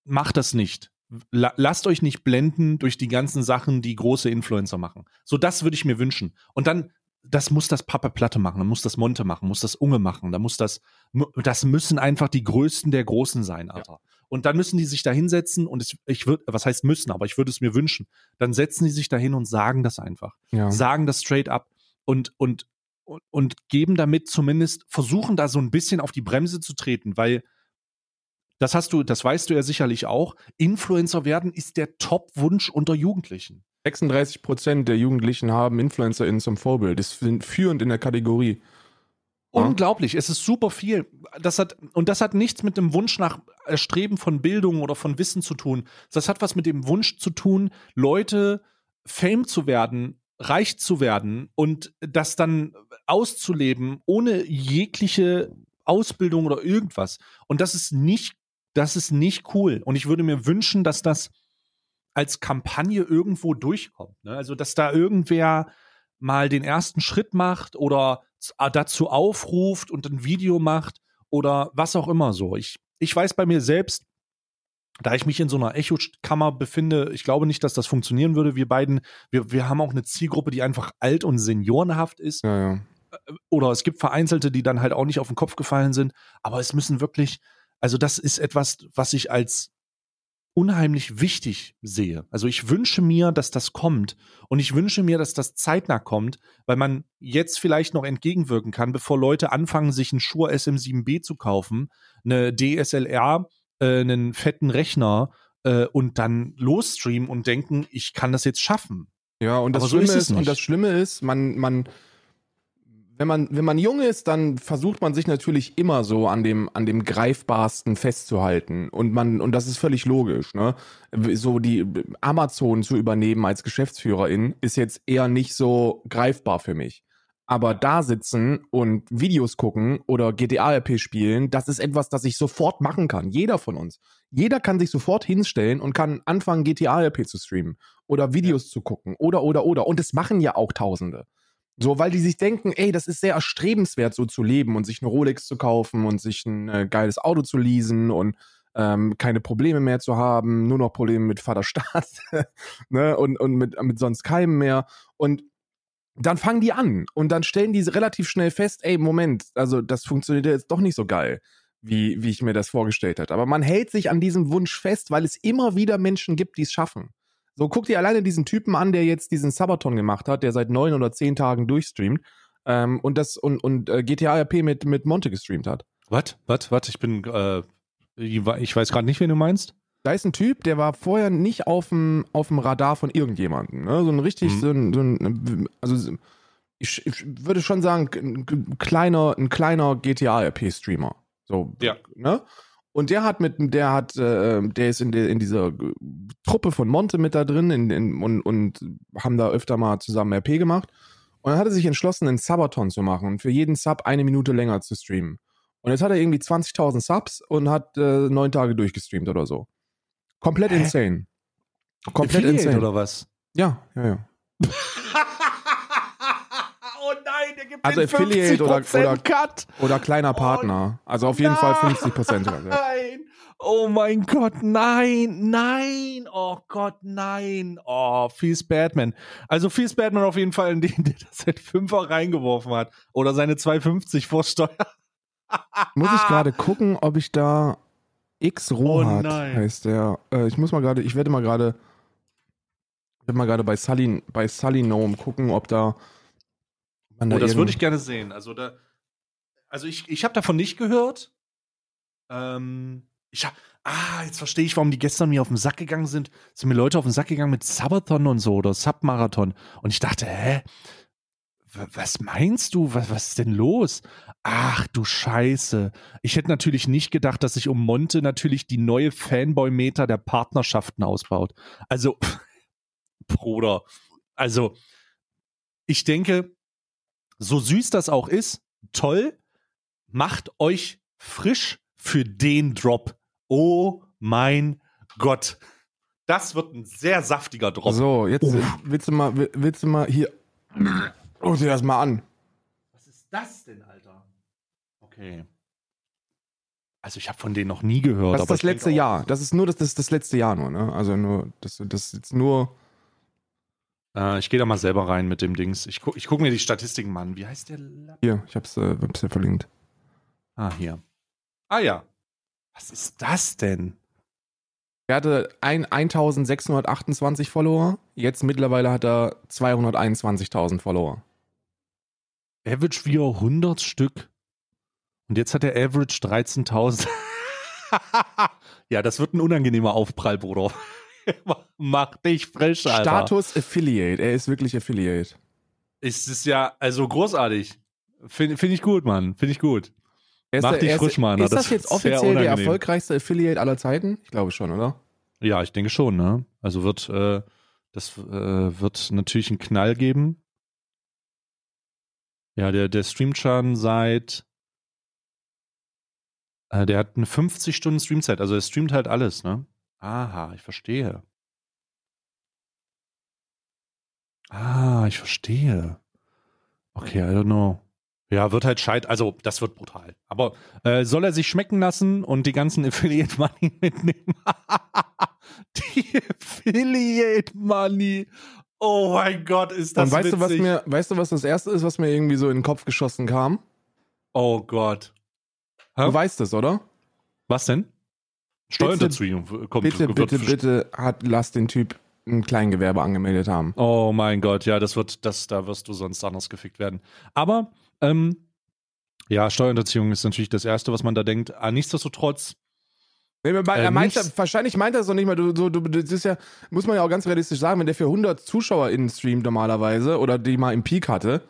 macht das nicht. Lasst euch nicht blenden durch die ganzen Sachen, die große Influencer machen. So, das würde ich mir wünschen. Und dann das muss das Papa Platte machen, dann muss das Monte machen, muss das Unge machen, da muss das, das müssen einfach die Größten der Großen sein, Alter. Ja. Und dann müssen die sich da hinsetzen und es, ich würde, was heißt müssen, aber ich würde es mir wünschen. Dann setzen die sich da hin und sagen das einfach. Ja. Sagen das straight up und, und, und, und geben damit zumindest, versuchen da so ein bisschen auf die Bremse zu treten, weil das hast du, das weißt du ja sicherlich auch. Influencer werden ist der Top-Wunsch unter Jugendlichen. 36 Prozent der Jugendlichen haben InfluencerInnen zum Vorbild. Das sind führend in der Kategorie. Unglaublich, es ist super viel. Das hat, und das hat nichts mit dem Wunsch nach Erstreben von Bildung oder von Wissen zu tun. Das hat was mit dem Wunsch zu tun, Leute Fame zu werden, reich zu werden und das dann auszuleben, ohne jegliche Ausbildung oder irgendwas. Und das ist nicht, das ist nicht cool. Und ich würde mir wünschen, dass das als Kampagne irgendwo durchkommt. Ne? Also, dass da irgendwer mal den ersten Schritt macht oder dazu aufruft und ein Video macht oder was auch immer so. Ich, ich weiß bei mir selbst, da ich mich in so einer Echokammer befinde, ich glaube nicht, dass das funktionieren würde. Wir beiden, wir, wir haben auch eine Zielgruppe, die einfach alt und seniorenhaft ist. Ja, ja. Äh, oder es gibt Vereinzelte, die dann halt auch nicht auf den Kopf gefallen sind. Aber es müssen wirklich, also das ist etwas, was ich als unheimlich wichtig sehe. Also ich wünsche mir, dass das kommt und ich wünsche mir, dass das zeitnah kommt, weil man jetzt vielleicht noch entgegenwirken kann, bevor Leute anfangen, sich einen Shure SM7B zu kaufen, eine DSLR, äh, einen fetten Rechner äh, und dann losstreamen und denken, ich kann das jetzt schaffen. Ja, und das, so Schlimme ist, ist und das Schlimme ist, man, man wenn man, wenn man jung ist, dann versucht man sich natürlich immer so an dem, an dem greifbarsten festzuhalten. Und man, und das ist völlig logisch, ne? So die Amazon zu übernehmen als Geschäftsführerin ist jetzt eher nicht so greifbar für mich. Aber da sitzen und Videos gucken oder GTA-RP spielen, das ist etwas, das ich sofort machen kann. Jeder von uns. Jeder kann sich sofort hinstellen und kann anfangen, GTA-RP zu streamen oder Videos ja. zu gucken oder, oder, oder. Und das machen ja auch Tausende. So, weil die sich denken, ey, das ist sehr erstrebenswert, so zu leben und sich eine Rolex zu kaufen und sich ein äh, geiles Auto zu leasen und ähm, keine Probleme mehr zu haben, nur noch Probleme mit Vaterstaat [LAUGHS] ne? und, und mit, mit sonst keinem mehr. Und dann fangen die an und dann stellen die relativ schnell fest, ey, Moment, also das funktioniert jetzt doch nicht so geil, wie, wie ich mir das vorgestellt hätte. Aber man hält sich an diesem Wunsch fest, weil es immer wieder Menschen gibt, die es schaffen. So, guck dir alleine diesen Typen an, der jetzt diesen Sabaton gemacht hat, der seit neun oder zehn Tagen durchstreamt ähm, und das und, und äh, GTA RP mit, mit Monte gestreamt hat. Was? Was? Was? Ich bin, äh, ich weiß gerade nicht, wen du meinst. Da ist ein Typ, der war vorher nicht auf dem, auf dem Radar von irgendjemandem. Ne? So ein richtig, mhm. so, ein, so ein, also ich, ich, würde schon sagen, ein kleiner, ein kleiner GTA-RP-Streamer. So, ja. ne? Und der hat mit, der hat, äh, der ist in, der, in dieser Truppe von Monte mit da drin in, in, und, und haben da öfter mal zusammen RP gemacht. Und dann hat er sich entschlossen, einen Subathon zu machen und für jeden Sub eine Minute länger zu streamen. Und jetzt hat er irgendwie 20.000 Subs und hat äh, neun Tage durchgestreamt oder so. Komplett Hä? insane. Komplett Affiliate insane. oder was? Ja, ja, ja. [LAUGHS] oh nein, der gibt also Affiliate oder, oder, Cut. oder kleiner oh Partner. Oh, also auf jeden nein. Fall 50 Prozent. Nein. Oh mein Gott, nein, nein, oh Gott, nein. Oh, Fies Batman. Also Fies Batman auf jeden Fall [LAUGHS] in den, der das seit Fünfer reingeworfen hat. Oder seine 250 vor Steuer. [LAUGHS] Muss ich gerade gucken, ob ich da X Rohat oh heißt der. Äh, ich muss mal gerade, ich werde mal gerade, ich werde mal gerade bei Sully, bei Sully Gnome gucken, ob da man oh, das würde ich gerne sehen. Also da, also ich, ich habe davon nicht gehört. Ähm, ich hab, ah, jetzt verstehe ich, warum die gestern mir auf den Sack gegangen sind. Sind mir Leute auf den Sack gegangen mit Sabathon und so oder Submarathon. Und ich dachte, hä? Was meinst du? Was, was ist denn los? Ach du Scheiße. Ich hätte natürlich nicht gedacht, dass sich um Monte natürlich die neue Fanboy-Meter der Partnerschaften ausbaut. Also, [LAUGHS] Bruder, also, ich denke, so süß das auch ist, toll, macht euch frisch für den Drop. Oh mein Gott. Das wird ein sehr saftiger Drop. So, jetzt Uff. willst du mal, willst du mal hier. Guck dir das mal an. Was ist das denn, Alter? Okay. Also ich habe von denen noch nie gehört. Das ist das letzte Jahr. Das ist nur das, das, das letzte Jahr nur, ne? Also nur, das, das ist jetzt nur äh, ich gehe da mal selber rein mit dem Dings. Ich, gu ich gucke mir die Statistiken mal an. Wie heißt der? Lapp? Hier, ich hab's, äh, hab's ja verlinkt. Ah, hier. Ah ja. Was ist das denn? Er hatte ein, 1628 Follower. Jetzt mittlerweile hat er 221.000 Follower. Average 400 Stück. Und jetzt hat er Average 13.000. [LAUGHS] ja, das wird ein unangenehmer Aufprall, Bruder. [LAUGHS] Mach dich frisch, Alter. Status Affiliate. Er ist wirklich Affiliate. Ist es ja, also großartig. Finde find ich gut, Mann. Finde ich gut. Mach der, dich frisch, Mann. Ist das, das jetzt offiziell der erfolgreichste Affiliate aller Zeiten? Ich glaube schon, oder? Ja, ich denke schon, ne? Also wird, äh, das äh, wird natürlich einen Knall geben. Ja, der, der streamt schon seit. Äh, der hat eine 50 Stunden Streamzeit, also er streamt halt alles, ne? Aha, ich verstehe. Ah, ich verstehe. Okay, I don't know. Ja, wird halt scheit, also das wird brutal. Aber äh, soll er sich schmecken lassen und die ganzen [LAUGHS] Affiliate Money mitnehmen? [LAUGHS] die Affiliate Money. Oh mein Gott, ist das Und weißt witzig. du, was mir, weißt du, was das erste ist, was mir irgendwie so in den Kopf geschossen kam? Oh Gott. Hä? Du weißt es, oder? Was denn? Steuerhinterziehung kommt. Bitte, bitte, bitte hat, lass den Typ ein Kleingewerbe angemeldet haben. Oh mein Gott, ja, das wird, das, da wirst du sonst anders gefickt werden. Aber, ähm, ja, Steuerhinterziehung ist natürlich das Erste, was man da denkt. Ah, nichtsdestotrotz. Nee, er äh, meint, wahrscheinlich meint er es doch nicht mal. Du, du, du, das ist ja, muss man ja auch ganz realistisch sagen, wenn der für 100 Zuschauer in streamt normalerweise oder die mal im Peak hatte,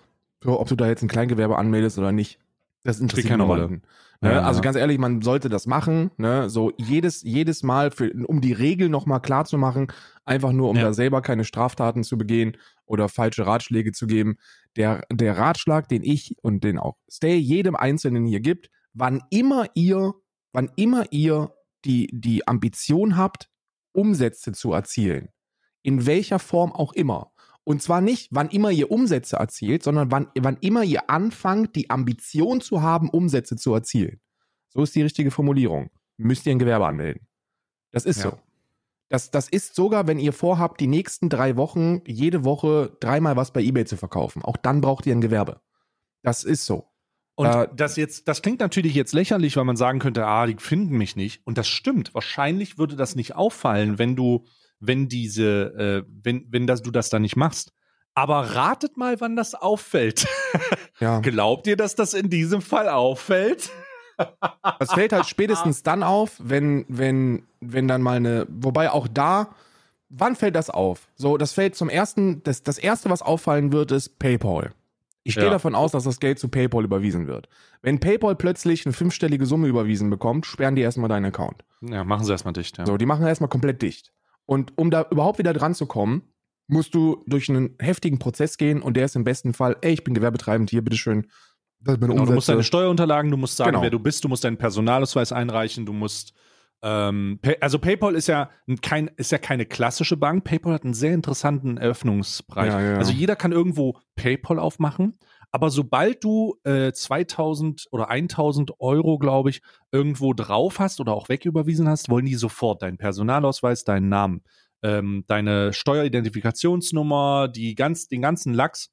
ob du da jetzt ein Kleingewerbe anmeldest oder nicht, das interessiert keine Rolle. Ne? Ja, also ja. ganz ehrlich, man sollte das machen, ne? So jedes, jedes Mal, für, um die Regel nochmal klar zu machen, einfach nur, um ja. da selber keine Straftaten zu begehen oder falsche Ratschläge zu geben. Der, der Ratschlag, den ich und den auch Stay jedem Einzelnen hier gibt, wann immer ihr, wann immer ihr die, die Ambition habt, Umsätze zu erzielen, in welcher Form auch immer, und zwar nicht, wann immer ihr Umsätze erzielt, sondern wann, wann immer ihr anfangt, die Ambition zu haben, Umsätze zu erzielen. So ist die richtige Formulierung. Müsst ihr ein Gewerbe anmelden. Das ist ja. so. Das, das ist sogar, wenn ihr vorhabt, die nächsten drei Wochen jede Woche dreimal was bei eBay zu verkaufen. Auch dann braucht ihr ein Gewerbe. Das ist so. Und äh, das jetzt, das klingt natürlich jetzt lächerlich, weil man sagen könnte, ah, die finden mich nicht. Und das stimmt. Wahrscheinlich würde das nicht auffallen, wenn du wenn diese, äh, wenn, wenn das, du das dann nicht machst. Aber ratet mal, wann das auffällt. [LAUGHS] Ja. Glaubt ihr, dass das in diesem Fall auffällt? [LAUGHS] Das fällt halt spätestens dann auf, wenn, wenn, wenn dann mal eine, wobei auch da, wann fällt das auf? So, das fällt zum ersten, das, das erste, was auffallen wird, ist PayPal. Ich gehe ja. davon aus, dass das Geld zu PayPal überwiesen wird. Wenn PayPal plötzlich eine fünfstellige Summe überwiesen bekommt, sperren die erstmal deinen Account. Ja, machen sie erstmal dicht, ja. So, die machen erstmal komplett dicht. Und um da überhaupt wieder dran zu kommen, musst du durch einen heftigen Prozess gehen und der ist im besten Fall, ey, ich bin gewerbetreibend hier, bitteschön. Genau, du musst deine Steuerunterlagen, du musst sagen, genau. wer du bist, du musst deinen Personalausweis einreichen, du musst ähm, also PayPal ist ja kein ist ja keine klassische Bank. PayPal hat einen sehr interessanten Eröffnungspreis. Ja, ja. Also jeder kann irgendwo PayPal aufmachen, aber sobald du äh, 2000 oder 1000 Euro, glaube ich, irgendwo drauf hast oder auch wegüberwiesen hast, wollen die sofort deinen Personalausweis, deinen Namen, ähm, deine Steueridentifikationsnummer, die ganz, den ganzen Lachs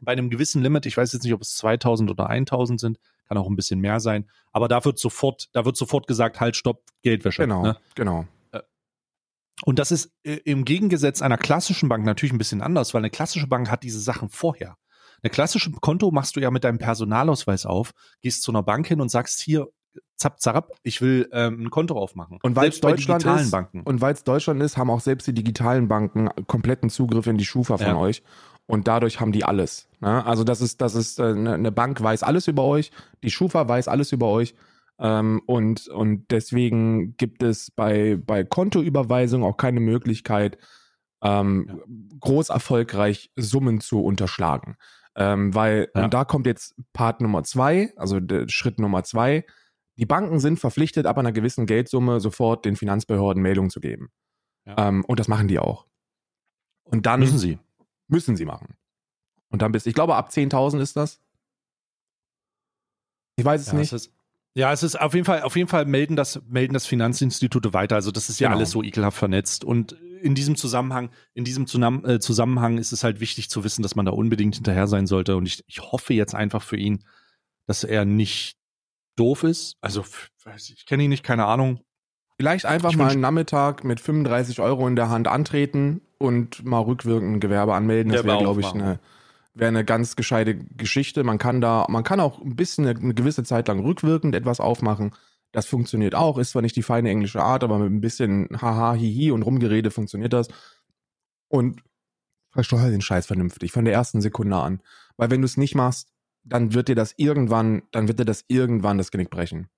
bei einem gewissen Limit. Ich weiß jetzt nicht, ob es 2000 oder 1000 sind, kann auch ein bisschen mehr sein. Aber da wird sofort, da wird sofort gesagt, halt, stopp, Geldwäsche. Genau, ne? genau. Äh, und das ist äh, im Gegensatz einer klassischen Bank natürlich ein bisschen anders, weil eine klassische Bank hat diese Sachen vorher. Eine klassische Konto machst du ja mit deinem Personalausweis auf, gehst zu einer Bank hin und sagst hier, zapp, zapp, ich will ähm, ein Konto aufmachen. Und weil es Deutschland ist, Banken. Und weil es Deutschland ist, haben auch selbst die digitalen Banken kompletten Zugriff in die Schufa von ja. euch. Und dadurch haben die alles. Ne? Also das ist, das ist äh, ne, eine Bank weiß alles über euch, die Schufa weiß alles über euch. Ähm, und, und deswegen gibt es bei, bei Kontoüberweisung auch keine Möglichkeit, ähm, ja. groß erfolgreich Summen zu unterschlagen. Ähm, weil, ja. und da kommt jetzt Part Nummer zwei, also Schritt Nummer zwei. Die Banken sind verpflichtet, ab einer gewissen Geldsumme sofort den Finanzbehörden Meldung zu geben. Ja. Ähm, und das machen die auch. Und dann müssen sie. Müssen sie machen. Und dann bist, ich glaube, ab 10.000 ist das. Ich weiß es ja, nicht. Es ist, ja, es ist auf jeden Fall, auf jeden Fall melden das, melden das Finanzinstitute weiter. Also das ist ja genau. alles so ekelhaft vernetzt. Und in diesem Zusammenhang, in diesem äh, Zusammenhang ist es halt wichtig zu wissen, dass man da unbedingt hinterher sein sollte. Und ich, ich hoffe jetzt einfach für ihn, dass er nicht doof ist. Also, ich kenne ihn nicht, keine Ahnung. Vielleicht einfach ich mal einen Nachmittag mit 35 Euro in der Hand antreten und mal rückwirkend ein Gewerbe anmelden. Das wäre, glaube ich, eine, wäre eine ganz gescheite Geschichte. Man kann da, man kann auch ein bisschen eine, eine, gewisse Zeit lang rückwirkend etwas aufmachen. Das funktioniert auch. Ist zwar nicht die feine englische Art, aber mit ein bisschen Haha, Hihi und Rumgerede funktioniert das. Und versteuer den Scheiß vernünftig von der ersten Sekunde an. Weil wenn du es nicht machst, dann wird dir das irgendwann, dann wird dir das irgendwann das Genick brechen.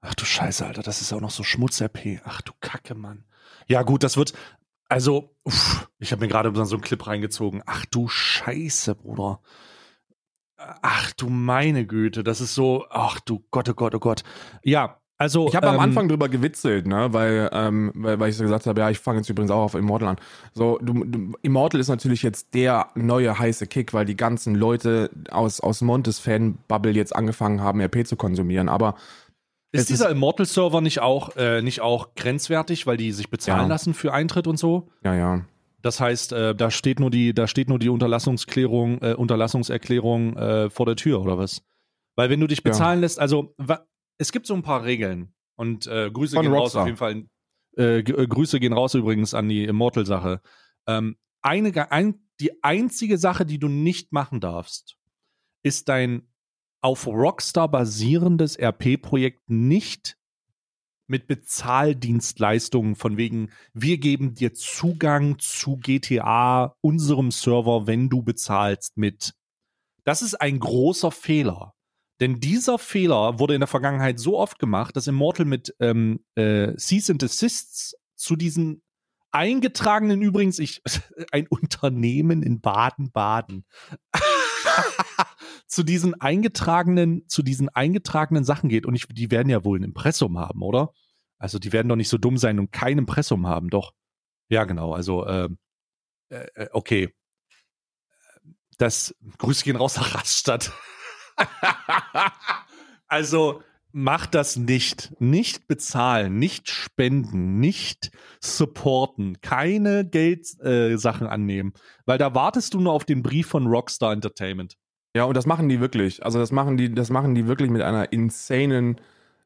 Ach du Scheiße, Alter, das ist auch noch so Schmutz-RP. Ach du Kacke, Mann. Ja, gut, das wird, also, uff, ich habe mir gerade so einen Clip reingezogen. Ach du Scheiße, Bruder. Ach du meine Güte, das ist so, ach du Gott, oh Gott, oh Gott. Ja, also, ich habe ähm, am Anfang drüber gewitzelt, ne, weil, ähm, weil, weil ich so gesagt habe, ja, ich fange jetzt übrigens auch auf Immortal an. So, du, du, Immortal ist natürlich jetzt der neue heiße Kick, weil die ganzen Leute aus aus Montes Fan Bubble jetzt angefangen haben, RP zu konsumieren. Aber ist dieser Immortal-Server nicht auch, äh, nicht auch grenzwertig, weil die sich bezahlen ja. lassen für Eintritt und so? Ja, ja. Das heißt, äh, da steht nur die, da steht nur die Unterlassungsklärung, äh, Unterlassungserklärung äh, vor der Tür oder was? Weil wenn du dich bezahlen ja. lässt, also es gibt so ein paar Regeln und äh, Grüße Von gehen Rockstar. raus auf jeden Fall. Äh, äh, Grüße gehen raus übrigens an die Immortal-Sache. Ähm, eine, ein, die einzige Sache, die du nicht machen darfst, ist dein auf Rockstar basierendes RP-Projekt nicht mit Bezahldienstleistungen von wegen, wir geben dir Zugang zu GTA, unserem Server, wenn du bezahlst mit. Das ist ein großer Fehler. Denn dieser Fehler wurde in der Vergangenheit so oft gemacht, dass Immortal mit ähm, äh, Cease and Assists zu diesen eingetragenen übrigens, ich, [LAUGHS] ein Unternehmen in Baden-Baden. [LAUGHS] zu diesen eingetragenen, zu diesen eingetragenen Sachen geht. Und ich, die werden ja wohl ein Impressum haben, oder? Also die werden doch nicht so dumm sein und kein Impressum haben, doch. Ja, genau. Also, ähm, äh, äh, okay. Das Grüße gehen raus nach Raststadt. [LAUGHS] also macht das nicht. Nicht bezahlen, nicht spenden, nicht supporten, keine Geldsachen äh, annehmen. Weil da wartest du nur auf den Brief von Rockstar Entertainment. Ja, und das machen die wirklich. Also das machen die, das machen die wirklich mit einer insanen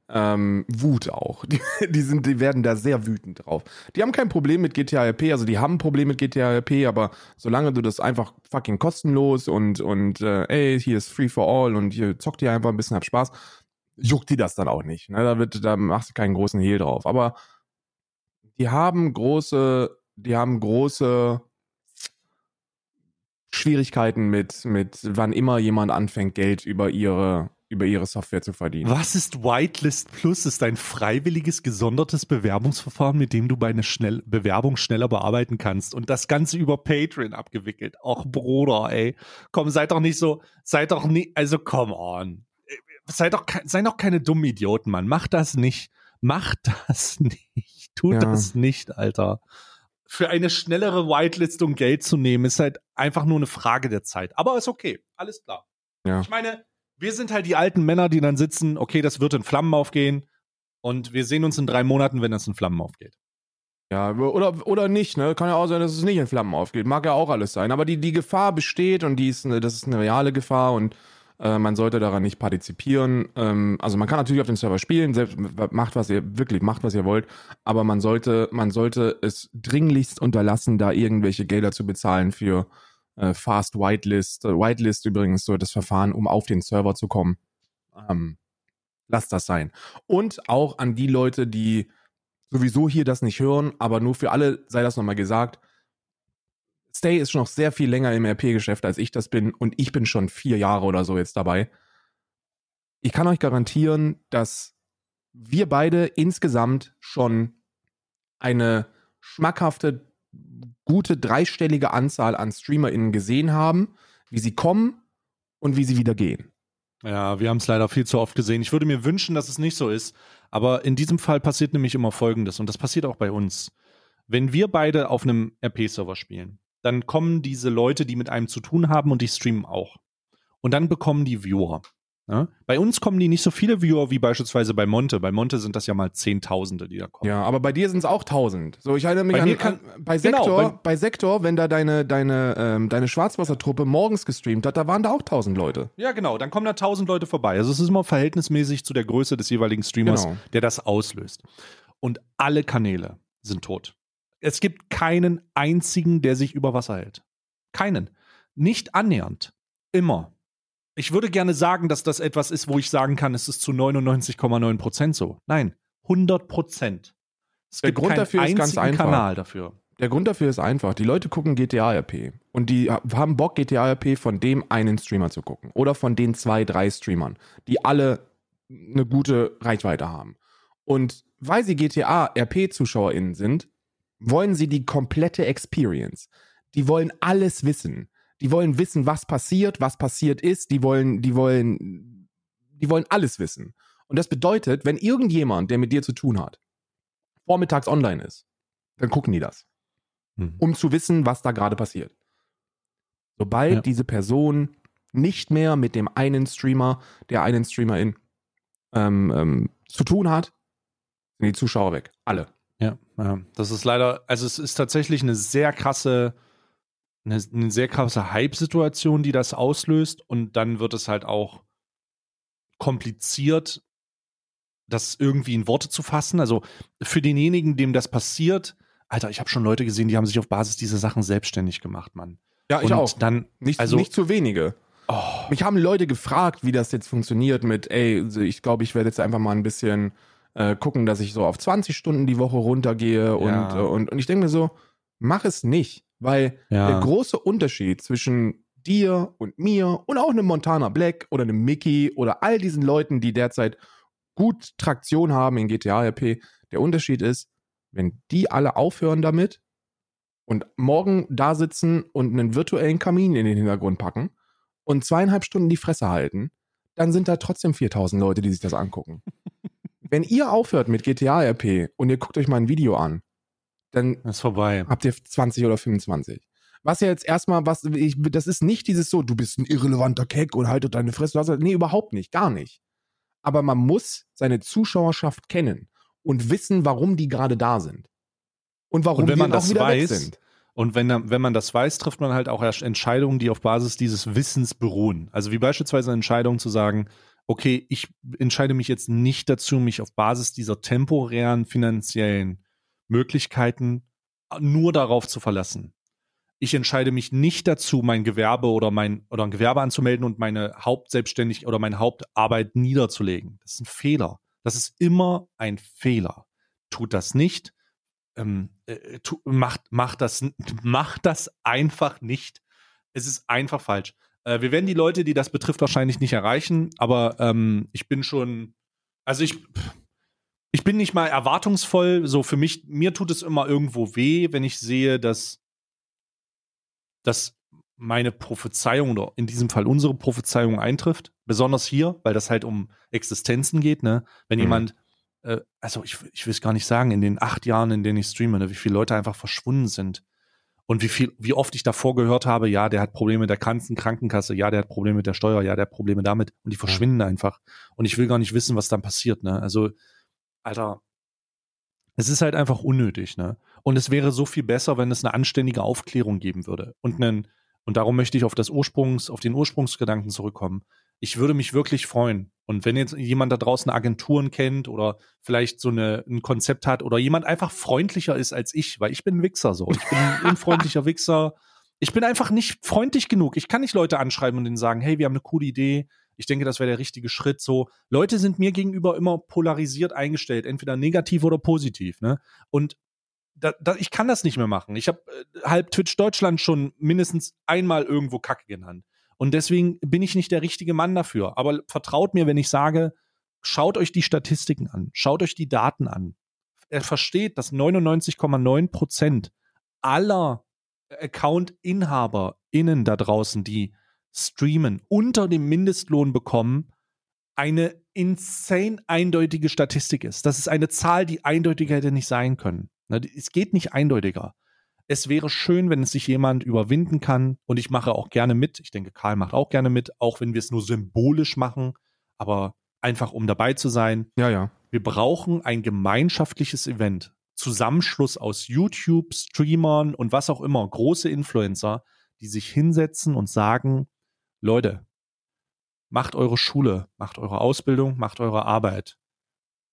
ähm, Wut auch. Die, die, sind, die werden da sehr wütend drauf. Die haben kein Problem mit GTA RP, also die haben ein Problem mit GTA RP, aber solange du das einfach fucking kostenlos und, und äh, ey, hier ist free for all und hier zockt ihr einfach ein bisschen, hab Spaß, juckt die das dann auch nicht. Ne? Da, wird, da machst du keinen großen Hehl drauf. Aber die haben große, die haben große Schwierigkeiten mit, mit wann immer jemand anfängt, Geld über ihre, über ihre Software zu verdienen. Was ist Whitelist Plus? Ist ein freiwilliges, gesondertes Bewerbungsverfahren, mit dem du bei einer schnell Bewerbung schneller bearbeiten kannst. Und das Ganze über Patreon abgewickelt. Och, Bruder, ey. Komm, seid doch nicht so, seid doch nicht, also come on. Seid doch, seid doch keine dummen Idioten, Mann. Mach das nicht. Mach das [LAUGHS] nicht. Tut ja. das nicht, Alter für eine schnellere Whitelistung Geld zu nehmen, ist halt einfach nur eine Frage der Zeit. Aber ist okay, alles klar. Ja. Ich meine, wir sind halt die alten Männer, die dann sitzen, okay, das wird in Flammen aufgehen und wir sehen uns in drei Monaten, wenn das in Flammen aufgeht. Ja, oder, oder nicht, ne? Kann ja auch sein, dass es nicht in Flammen aufgeht. Mag ja auch alles sein. Aber die, die Gefahr besteht und die ist, das ist eine reale Gefahr und äh, man sollte daran nicht partizipieren. Ähm, also man kann natürlich auf dem Server spielen, selbst macht was ihr wirklich macht was ihr wollt, aber man sollte man sollte es dringlichst unterlassen, da irgendwelche Gelder zu bezahlen für äh, Fast Whitelist. Äh, Whitelist übrigens so das Verfahren, um auf den Server zu kommen. Ähm, lasst das sein. Und auch an die Leute, die sowieso hier das nicht hören, aber nur für alle sei das nochmal gesagt. Stay ist schon noch sehr viel länger im RP-Geschäft, als ich das bin. Und ich bin schon vier Jahre oder so jetzt dabei. Ich kann euch garantieren, dass wir beide insgesamt schon eine schmackhafte, gute dreistellige Anzahl an StreamerInnen gesehen haben, wie sie kommen und wie sie wieder gehen. Ja, wir haben es leider viel zu oft gesehen. Ich würde mir wünschen, dass es nicht so ist. Aber in diesem Fall passiert nämlich immer Folgendes. Und das passiert auch bei uns. Wenn wir beide auf einem RP-Server spielen, dann kommen diese Leute, die mit einem zu tun haben und die streamen auch. Und dann bekommen die Viewer. Ja? Bei uns kommen die nicht so viele Viewer wie beispielsweise bei Monte. Bei Monte sind das ja mal Zehntausende, die da kommen. Ja, aber bei dir sind es auch Tausend. So, ich erinnere mich bei, an, kann, an, bei genau, Sektor, genau, bei, bei, Sektor, wenn da deine, deine, ähm, deine Schwarzwassertruppe morgens gestreamt hat, da waren da auch tausend Leute. Ja, genau, dann kommen da tausend Leute vorbei. Also es ist immer verhältnismäßig zu der Größe des jeweiligen Streamers, genau. der das auslöst. Und alle Kanäle sind tot. Es gibt keinen einzigen, der sich über Wasser hält. Keinen. Nicht annähernd. Immer. Ich würde gerne sagen, dass das etwas ist, wo ich sagen kann, es ist zu 99,9 Prozent so. Nein, 100 Prozent. Es Der Grund dafür ist ganz einfach. Kanal dafür. Der Grund dafür ist einfach. Die Leute gucken GTA-RP und die haben Bock, GTA-RP von dem einen Streamer zu gucken oder von den zwei, drei Streamern, die alle eine gute Reichweite haben. Und weil sie GTA-RP-ZuschauerInnen sind, wollen sie die komplette Experience. Die wollen alles wissen. Die wollen wissen, was passiert, was passiert ist. Die wollen, die wollen, die wollen alles wissen. Und das bedeutet, wenn irgendjemand, der mit dir zu tun hat, vormittags online ist, dann gucken die das. Hm. Um zu wissen, was da gerade passiert. Sobald ja. diese Person nicht mehr mit dem einen Streamer, der einen Streamerin ähm, ähm, zu tun hat, sind die Zuschauer weg. Alle. Ja, ja, das ist leider, also es ist tatsächlich eine sehr krasse eine, eine sehr krasse Hype-Situation, die das auslöst. Und dann wird es halt auch kompliziert, das irgendwie in Worte zu fassen. Also für denjenigen, dem das passiert, Alter, ich habe schon Leute gesehen, die haben sich auf Basis dieser Sachen selbstständig gemacht, Mann. Ja, ich und auch. Dann, nicht, also, nicht zu wenige. Oh. Mich haben Leute gefragt, wie das jetzt funktioniert mit, ey, ich glaube, ich werde jetzt einfach mal ein bisschen äh, gucken, dass ich so auf 20 Stunden die Woche runtergehe und, ja. äh, und, und ich denke mir so, mach es nicht. Weil ja. der große Unterschied zwischen dir und mir und auch einem Montana Black oder einem Mickey oder all diesen Leuten, die derzeit gut Traktion haben in GTA RP, der Unterschied ist, wenn die alle aufhören damit und morgen da sitzen und einen virtuellen Kamin in den Hintergrund packen und zweieinhalb Stunden die Fresse halten, dann sind da trotzdem 4000 Leute, die sich das angucken. [LAUGHS] wenn ihr aufhört mit GTA RP und ihr guckt euch mal ein Video an, dann ist vorbei. habt ihr 20 oder 25. Was ja jetzt erstmal, was, ich, das ist nicht dieses so, du bist ein irrelevanter Keck und haltet deine Fresse. Nee, überhaupt nicht, gar nicht. Aber man muss seine Zuschauerschaft kennen und wissen, warum die gerade da sind. Und warum und wenn man das weiß, Und wenn, wenn man das weiß, trifft man halt auch Entscheidungen, die auf Basis dieses Wissens beruhen. Also wie beispielsweise eine Entscheidung zu sagen, okay, ich entscheide mich jetzt nicht dazu, mich auf Basis dieser temporären finanziellen Möglichkeiten nur darauf zu verlassen. Ich entscheide mich nicht dazu, mein Gewerbe oder mein oder ein Gewerbe anzumelden und meine Hauptselbstständig oder meine Hauptarbeit niederzulegen. Das ist ein Fehler. Das ist immer ein Fehler. Tut das nicht. Ähm, äh, tu, macht, macht, das, [LAUGHS] macht das einfach nicht. Es ist einfach falsch. Äh, wir werden die Leute, die das betrifft, wahrscheinlich nicht erreichen, aber ähm, ich bin schon, also ich, ich bin nicht mal erwartungsvoll. So für mich, mir tut es immer irgendwo weh, wenn ich sehe, dass, dass meine Prophezeiung oder in diesem Fall unsere Prophezeiung eintrifft. Besonders hier, weil das halt um Existenzen geht. Ne? Wenn mhm. jemand, äh, also ich, ich will es gar nicht sagen, in den acht Jahren, in denen ich streame, ne, wie viele Leute einfach verschwunden sind. Und wie viel, wie oft ich davor gehört habe, ja, der hat Probleme mit der Krankenkasse, ja, der hat Probleme mit der Steuer, ja, der hat Probleme damit. Und die verschwinden einfach. Und ich will gar nicht wissen, was dann passiert. Ne? Also Alter, es ist halt einfach unnötig, ne? Und es wäre so viel besser, wenn es eine anständige Aufklärung geben würde. Und einen, und darum möchte ich auf das Ursprungs, auf den Ursprungsgedanken zurückkommen. Ich würde mich wirklich freuen. Und wenn jetzt jemand da draußen Agenturen kennt oder vielleicht so eine, ein Konzept hat oder jemand einfach freundlicher ist als ich, weil ich bin ein Wichser so. Ich bin ein unfreundlicher [LAUGHS] Wichser. Ich bin einfach nicht freundlich genug. Ich kann nicht Leute anschreiben und denen sagen, hey, wir haben eine coole Idee. Ich denke, das wäre der richtige Schritt. So, Leute sind mir gegenüber immer polarisiert eingestellt, entweder negativ oder positiv. Ne? Und da, da, ich kann das nicht mehr machen. Ich habe äh, halb Twitch Deutschland schon mindestens einmal irgendwo Kacke genannt. Und deswegen bin ich nicht der richtige Mann dafür. Aber vertraut mir, wenn ich sage, schaut euch die Statistiken an, schaut euch die Daten an. Er versteht, dass 99,9 Prozent aller Account-InhaberInnen da draußen, die streamen, unter dem Mindestlohn bekommen, eine insane eindeutige Statistik ist. Das ist eine Zahl, die eindeutiger hätte nicht sein können. Ne, es geht nicht eindeutiger. Es wäre schön, wenn es sich jemand überwinden kann und ich mache auch gerne mit. Ich denke, Karl macht auch gerne mit, auch wenn wir es nur symbolisch machen. aber einfach um dabei zu sein. Ja, ja. Wir brauchen ein gemeinschaftliches Event. Zusammenschluss aus YouTube, Streamern und was auch immer, große Influencer, die sich hinsetzen und sagen, Leute, macht eure Schule, macht eure Ausbildung, macht eure Arbeit.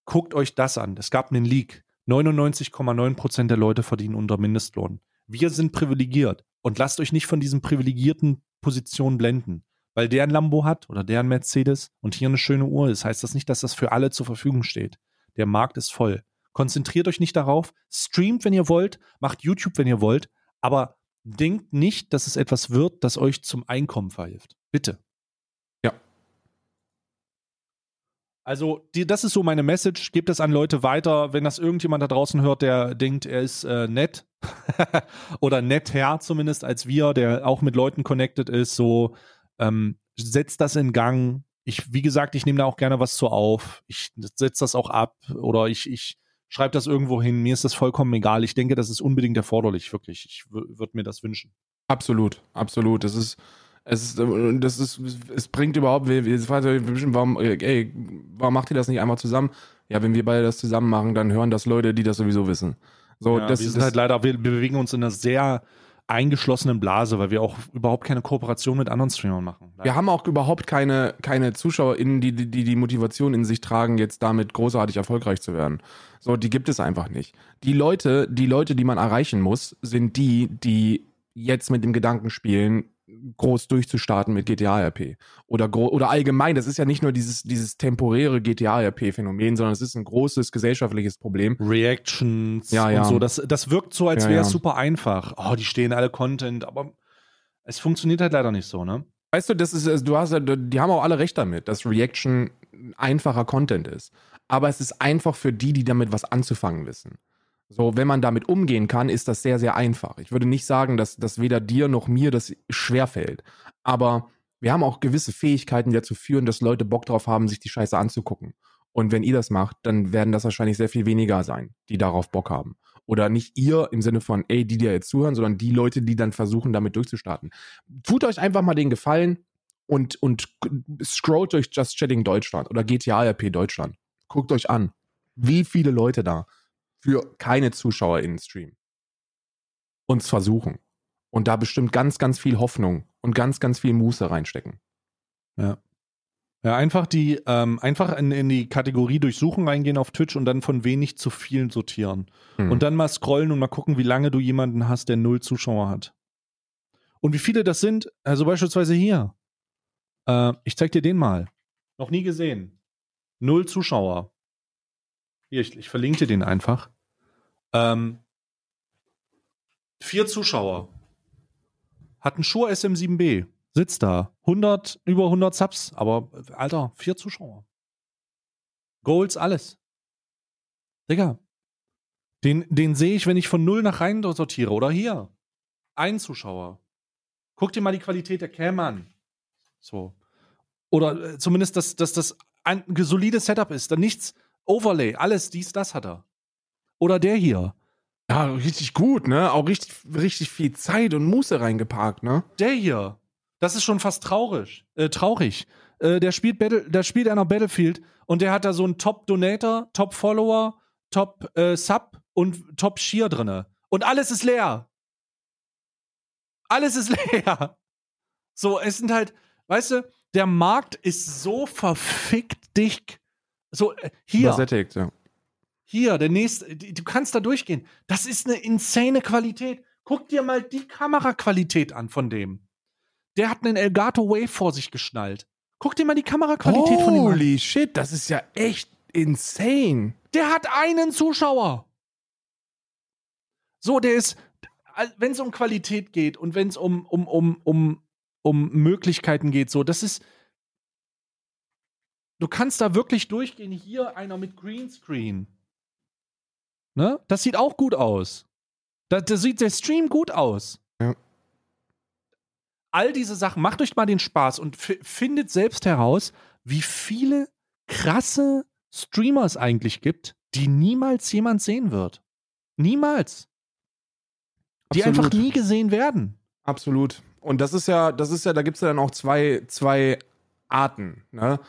Guckt euch das an. Es gab einen Leak. 99,9 Prozent der Leute verdienen unter Mindestlohn. Wir sind privilegiert und lasst euch nicht von diesen privilegierten Positionen blenden. Weil der ein Lambo hat oder der ein Mercedes und hier eine schöne Uhr ist, heißt das nicht, dass das für alle zur Verfügung steht. Der Markt ist voll. Konzentriert euch nicht darauf. Streamt, wenn ihr wollt. Macht YouTube, wenn ihr wollt. Aber denkt nicht, dass es etwas wird, das euch zum Einkommen verhilft. Bitte. Also, die, das ist so meine Message. Gebt das an Leute weiter. Wenn das irgendjemand da draußen hört, der denkt, er ist äh, nett [LAUGHS] oder netter zumindest als wir, der auch mit Leuten connected ist, so ähm, setzt das in Gang. Ich, wie gesagt, ich nehme da auch gerne was zu auf. Ich setze das auch ab oder ich, ich schreibe das irgendwo hin. Mir ist das vollkommen egal. Ich denke, das ist unbedingt erforderlich, wirklich. Ich würde mir das wünschen. Absolut, absolut. Das ist es das ist, es bringt überhaupt, wir, wir fragen, warum, ey, warum macht ihr das nicht einmal zusammen? Ja, wenn wir beide das zusammen machen, dann hören das Leute, die das sowieso wissen. So, ja, das wir sind das, halt leider, wir bewegen uns in einer sehr eingeschlossenen Blase, weil wir auch überhaupt keine Kooperation mit anderen Streamern machen. Wir haben auch überhaupt keine, keine ZuschauerInnen, die, die die Motivation in sich tragen, jetzt damit großartig erfolgreich zu werden. So, die gibt es einfach nicht. Die Leute, die Leute, die man erreichen muss, sind die, die jetzt mit dem Gedanken spielen, groß durchzustarten mit GTA-RP. Oder, oder allgemein, das ist ja nicht nur dieses, dieses temporäre GTA-RP-Phänomen, sondern es ist ein großes gesellschaftliches Problem. Reactions ja, ja. und so. Das, das wirkt so, als wäre es ja, super einfach. Oh, die stehen alle Content, aber es funktioniert halt leider nicht so, ne? Weißt du, das ist, du hast die haben auch alle recht damit, dass Reaction einfacher Content ist. Aber es ist einfach für die, die damit was anzufangen wissen. So, wenn man damit umgehen kann, ist das sehr, sehr einfach. Ich würde nicht sagen, dass, dass weder dir noch mir das schwerfällt. Aber wir haben auch gewisse Fähigkeiten, die dazu führen, dass Leute Bock drauf haben, sich die Scheiße anzugucken. Und wenn ihr das macht, dann werden das wahrscheinlich sehr viel weniger sein, die darauf Bock haben. Oder nicht ihr im Sinne von, ey, die dir jetzt zuhören, sondern die Leute, die dann versuchen, damit durchzustarten. Tut euch einfach mal den Gefallen und, und scrollt durch Just Chatting Deutschland oder GTA RP Deutschland. Guckt euch an, wie viele Leute da für keine Zuschauer in den Stream. Uns versuchen. Und da bestimmt ganz, ganz viel Hoffnung und ganz, ganz viel Muße reinstecken. Ja. Ja, einfach die, ähm, einfach in, in die Kategorie durchsuchen reingehen auf Twitch und dann von wenig zu vielen sortieren. Mhm. Und dann mal scrollen und mal gucken, wie lange du jemanden hast, der null Zuschauer hat. Und wie viele das sind, also beispielsweise hier. Äh, ich zeig dir den mal. Noch nie gesehen. Null Zuschauer. Hier, ich, ich verlinke dir den einfach. Ähm, vier Zuschauer. Hat ein Shure SM7B. Sitzt da. 100, über 100 Subs. Aber, Alter, vier Zuschauer. Goals, alles. Digga. Den, den sehe ich, wenn ich von null nach rein sortiere. Oder hier. Ein Zuschauer. Guck dir mal die Qualität der Cam an. So. Oder äh, zumindest, dass, dass das ein solides Setup ist. Dann nichts, Overlay, alles dies, das hat er. Oder der hier. Ja, richtig gut, ne? Auch richtig, richtig viel Zeit und Muße reingeparkt, ne? Der hier. Das ist schon fast traurig. Äh, traurig. Äh, der spielt Battle, der spielt einer Battlefield und der hat da so einen Top-Donator, Top-Follower, Top-Sub äh, und Top-Shear drinne. Und alles ist leer. Alles ist [LAUGHS] leer. So, es sind halt, weißt du, der Markt ist so verfickt dick. So, äh, hier. Übersättigt, ja. Hier, der nächste, du kannst da durchgehen. Das ist eine insane Qualität. Guck dir mal die Kameraqualität an von dem. Der hat einen Elgato Wave vor sich geschnallt. Guck dir mal die Kameraqualität Holy von dem an. Holy shit, das ist ja echt insane. Der hat einen Zuschauer. So, der ist, wenn es um Qualität geht und wenn es um, um, um, um, um Möglichkeiten geht, so, das ist, Du kannst da wirklich durchgehen. Hier einer mit Greenscreen. Ne? Das sieht auch gut aus. Da, da sieht der Stream gut aus. Ja. All diese Sachen, macht euch mal den Spaß und findet selbst heraus, wie viele krasse Streamer es eigentlich gibt, die niemals jemand sehen wird. Niemals. Die Absolut. einfach nie gesehen werden. Absolut. Und das ist ja, das ist ja, da gibt es ja dann auch zwei, zwei Arten. Ne?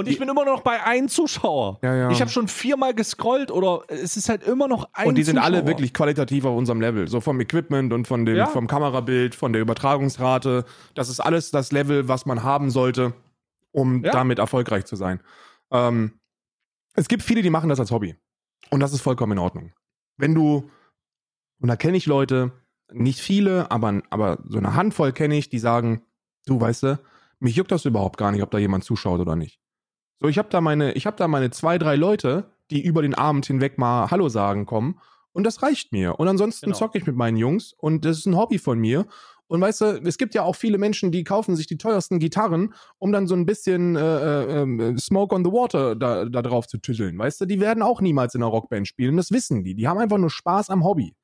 Und ich bin immer noch bei einem Zuschauer. Ja, ja. Ich habe schon viermal gescrollt oder es ist halt immer noch ein Und die sind Zuschauer. alle wirklich qualitativ auf unserem Level. So vom Equipment und von dem, Ja. vom Kamerabild, von der Übertragungsrate. Das ist alles das Level, was man haben sollte, um damit erfolgreich zu sein. Ähm, es gibt viele, die machen das als Hobby. Und das ist vollkommen in Ordnung. Wenn du, und da kenne ich Leute, nicht viele, aber, aber so eine Handvoll kenne ich, die sagen, du weißt du, mich juckt das überhaupt gar nicht, ob da jemand zuschaut oder nicht. So, ich habe da meine, ich habe da meine zwei, drei Leute, die über den Abend hinweg mal Hallo sagen kommen und das reicht mir. Und ansonsten Genau. zocke ich mit meinen Jungs und das ist ein Hobby von mir. Und weißt du, es gibt ja auch viele Menschen, die kaufen sich die teuersten Gitarren, um dann so ein bisschen äh, äh, äh, Smoke on the Water da, da drauf zu tütteln. Weißt du, die werden auch niemals in einer Rockband spielen. Das wissen die. Die haben einfach nur Spaß am Hobby.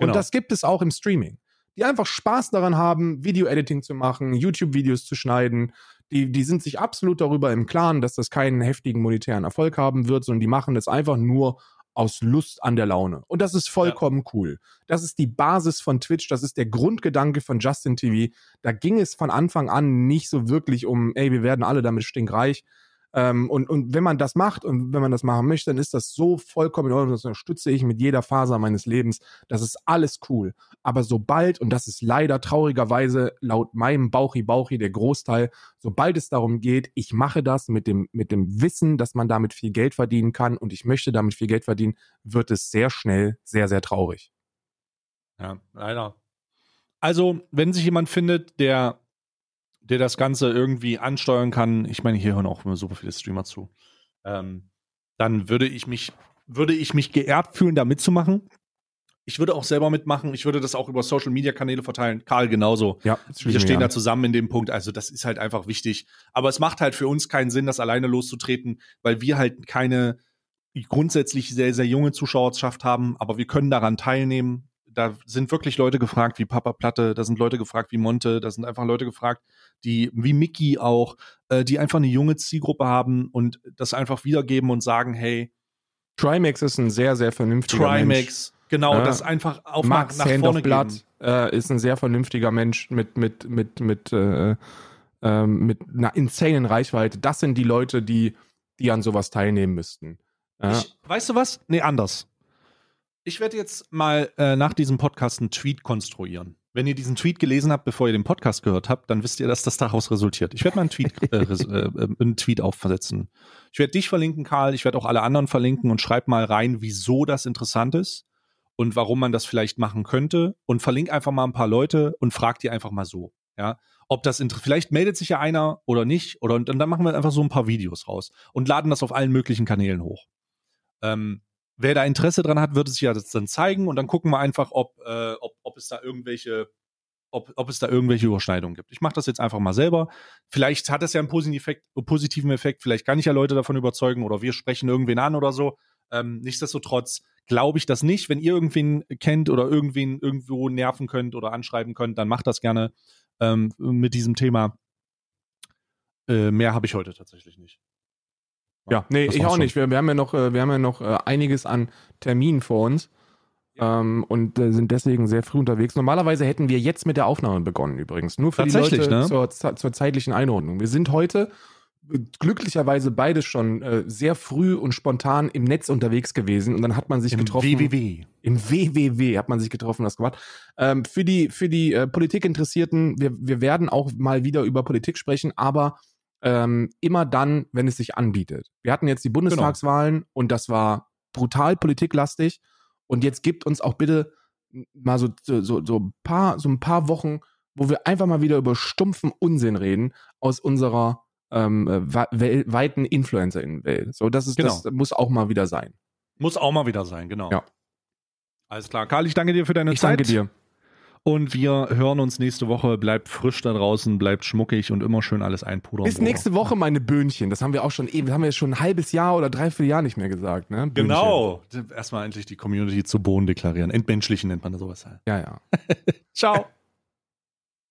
Und Genau. das gibt es auch im Streaming. Die einfach Spaß daran haben, Video-Editing zu machen, YouTube-Videos zu schneiden. Die, die sind sich absolut darüber im Klaren, dass das keinen heftigen monetären Erfolg haben wird, sondern die machen das einfach nur aus Lust an der Laune. Und das ist vollkommen cool. Das ist die Basis von Twitch, das ist der Grundgedanke von Justin TV. Da ging es von Anfang an nicht so wirklich um, ey, wir werden alle damit stinkreich. Ähm, und, und wenn man das macht und wenn man das machen möchte, dann ist das so vollkommen in Ordnung. Das unterstütze ich mit jeder Faser meines Lebens. Das ist alles cool. Aber sobald, und das ist leider traurigerweise laut meinem Bauchi-Bauchi der Großteil, sobald es darum geht, ich mache das mit dem, mit dem Wissen, dass man damit viel Geld verdienen kann und ich möchte damit viel Geld verdienen, wird es sehr schnell sehr, sehr traurig. Ja, leider. Also, wenn sich jemand findet, der, der das Ganze irgendwie ansteuern kann, ich meine, hier hören auch immer super viele Streamer zu, ähm, dann würde ich mich, würde ich mich geehrt fühlen, da mitzumachen. Ich würde auch selber mitmachen. Ich würde das auch über Social Media Kanäle verteilen. Karl genauso. Ja, Wir stehen da zusammen in dem Punkt. Also, das ist halt einfach wichtig. Aber es macht halt für uns keinen Sinn, das alleine loszutreten, weil wir halt keine grundsätzlich sehr, sehr junge Zuschauerschaft haben. Aber wir können daran teilnehmen. Da sind wirklich Leute gefragt wie Papa Platte, da sind Leute gefragt wie Monte, da sind einfach Leute gefragt, die wie Mickey auch, äh, die einfach eine junge Zielgruppe haben und das einfach wiedergeben und sagen, hey, Trimax ist ein sehr, sehr vernünftiger Mensch. Trimax, genau, Ja. das einfach auf Max nach, nach Hand vorne Blood geben. äh, ist ein sehr vernünftiger Mensch mit, mit, mit, mit, äh, ähm, mit einer insanen Reichweite. Das sind die Leute, die, die an sowas teilnehmen müssten. Ja. Ich, weißt du was? Nee, anders. Ich werde jetzt mal äh, nach diesem Podcast einen Tweet konstruieren. Wenn ihr diesen Tweet gelesen habt, bevor ihr den Podcast gehört habt, dann wisst ihr, dass das daraus resultiert. Ich werde mal einen Tweet, äh, [LAUGHS] äh, äh, einen Tweet aufsetzen. Ich werde dich verlinken, Karl. Ich werde auch alle anderen verlinken und schreib mal rein, wieso das interessant ist und warum man das vielleicht machen könnte. Und verlink einfach mal ein paar Leute und frag die einfach mal so. Ja, ob das vielleicht meldet sich ja einer oder nicht. Oder und dann machen wir einfach so ein paar Videos raus und laden das auf allen möglichen Kanälen hoch. Ähm, wer da Interesse dran hat, wird es sich ja das dann zeigen und dann gucken wir einfach, ob, äh, ob, ob es da irgendwelche, ob, ob es da irgendwelche Überschneidungen gibt. Ich mache das jetzt einfach mal selber. Vielleicht hat das ja einen positiven Effekt, vielleicht kann ich ja Leute davon überzeugen oder wir sprechen irgendwen an oder so. Ähm, nichtsdestotrotz glaube ich das nicht. Wenn ihr irgendwen kennt oder irgendwen irgendwo nerven könnt oder anschreiben könnt, dann macht das gerne ähm, mit diesem Thema. Äh, mehr habe ich heute tatsächlich nicht. Ja, nee, das ich auch schon. nicht. Wir, wir haben ja noch, äh, wir haben ja noch äh, einiges an Terminen vor uns. Ähm, und äh, sind deswegen sehr früh unterwegs. Normalerweise hätten wir jetzt mit der Aufnahme begonnen, übrigens. Nur für die Leute ne? zur, zur zeitlichen Einordnung. Wir sind heute glücklicherweise beide schon äh, sehr früh und spontan im Netz unterwegs gewesen und dann hat man sich Im getroffen. WWW. Im WWW hat man sich getroffen, das gemacht. Ähm, für die, für die äh, Politikinteressierten, wir, wir werden auch mal wieder über Politik sprechen, aber ähm, immer dann, wenn es sich anbietet. Wir hatten jetzt die Bundestagswahlen und das war brutal politiklastig. Und jetzt gibt uns auch bitte mal so, so, so, ein paar, so ein paar Wochen, wo wir einfach mal wieder über stumpfen Unsinn reden aus unserer ähm, äh, wel- weiten Influencer-Welt. So, das ist, das muss auch mal wieder sein. Muss auch mal wieder sein, genau. Ja. Alles klar. Karl, ich danke dir für deine Ich Zeit. danke dir. Und wir hören uns nächste Woche. Bleibt frisch da draußen, bleibt schmuckig und immer schön alles einpudern. Bis nächste Woche meine Böhnchen. Das haben wir auch schon eben, das haben wir schon ein halbes Jahr oder dreiviertel Jahr nicht mehr gesagt, ne? Böhnchen. Genau. Erstmal endlich die Community zu Boden deklarieren. Entmenschlichen nennt man sowas halt. Ja, ja. [LAUGHS] Ciao.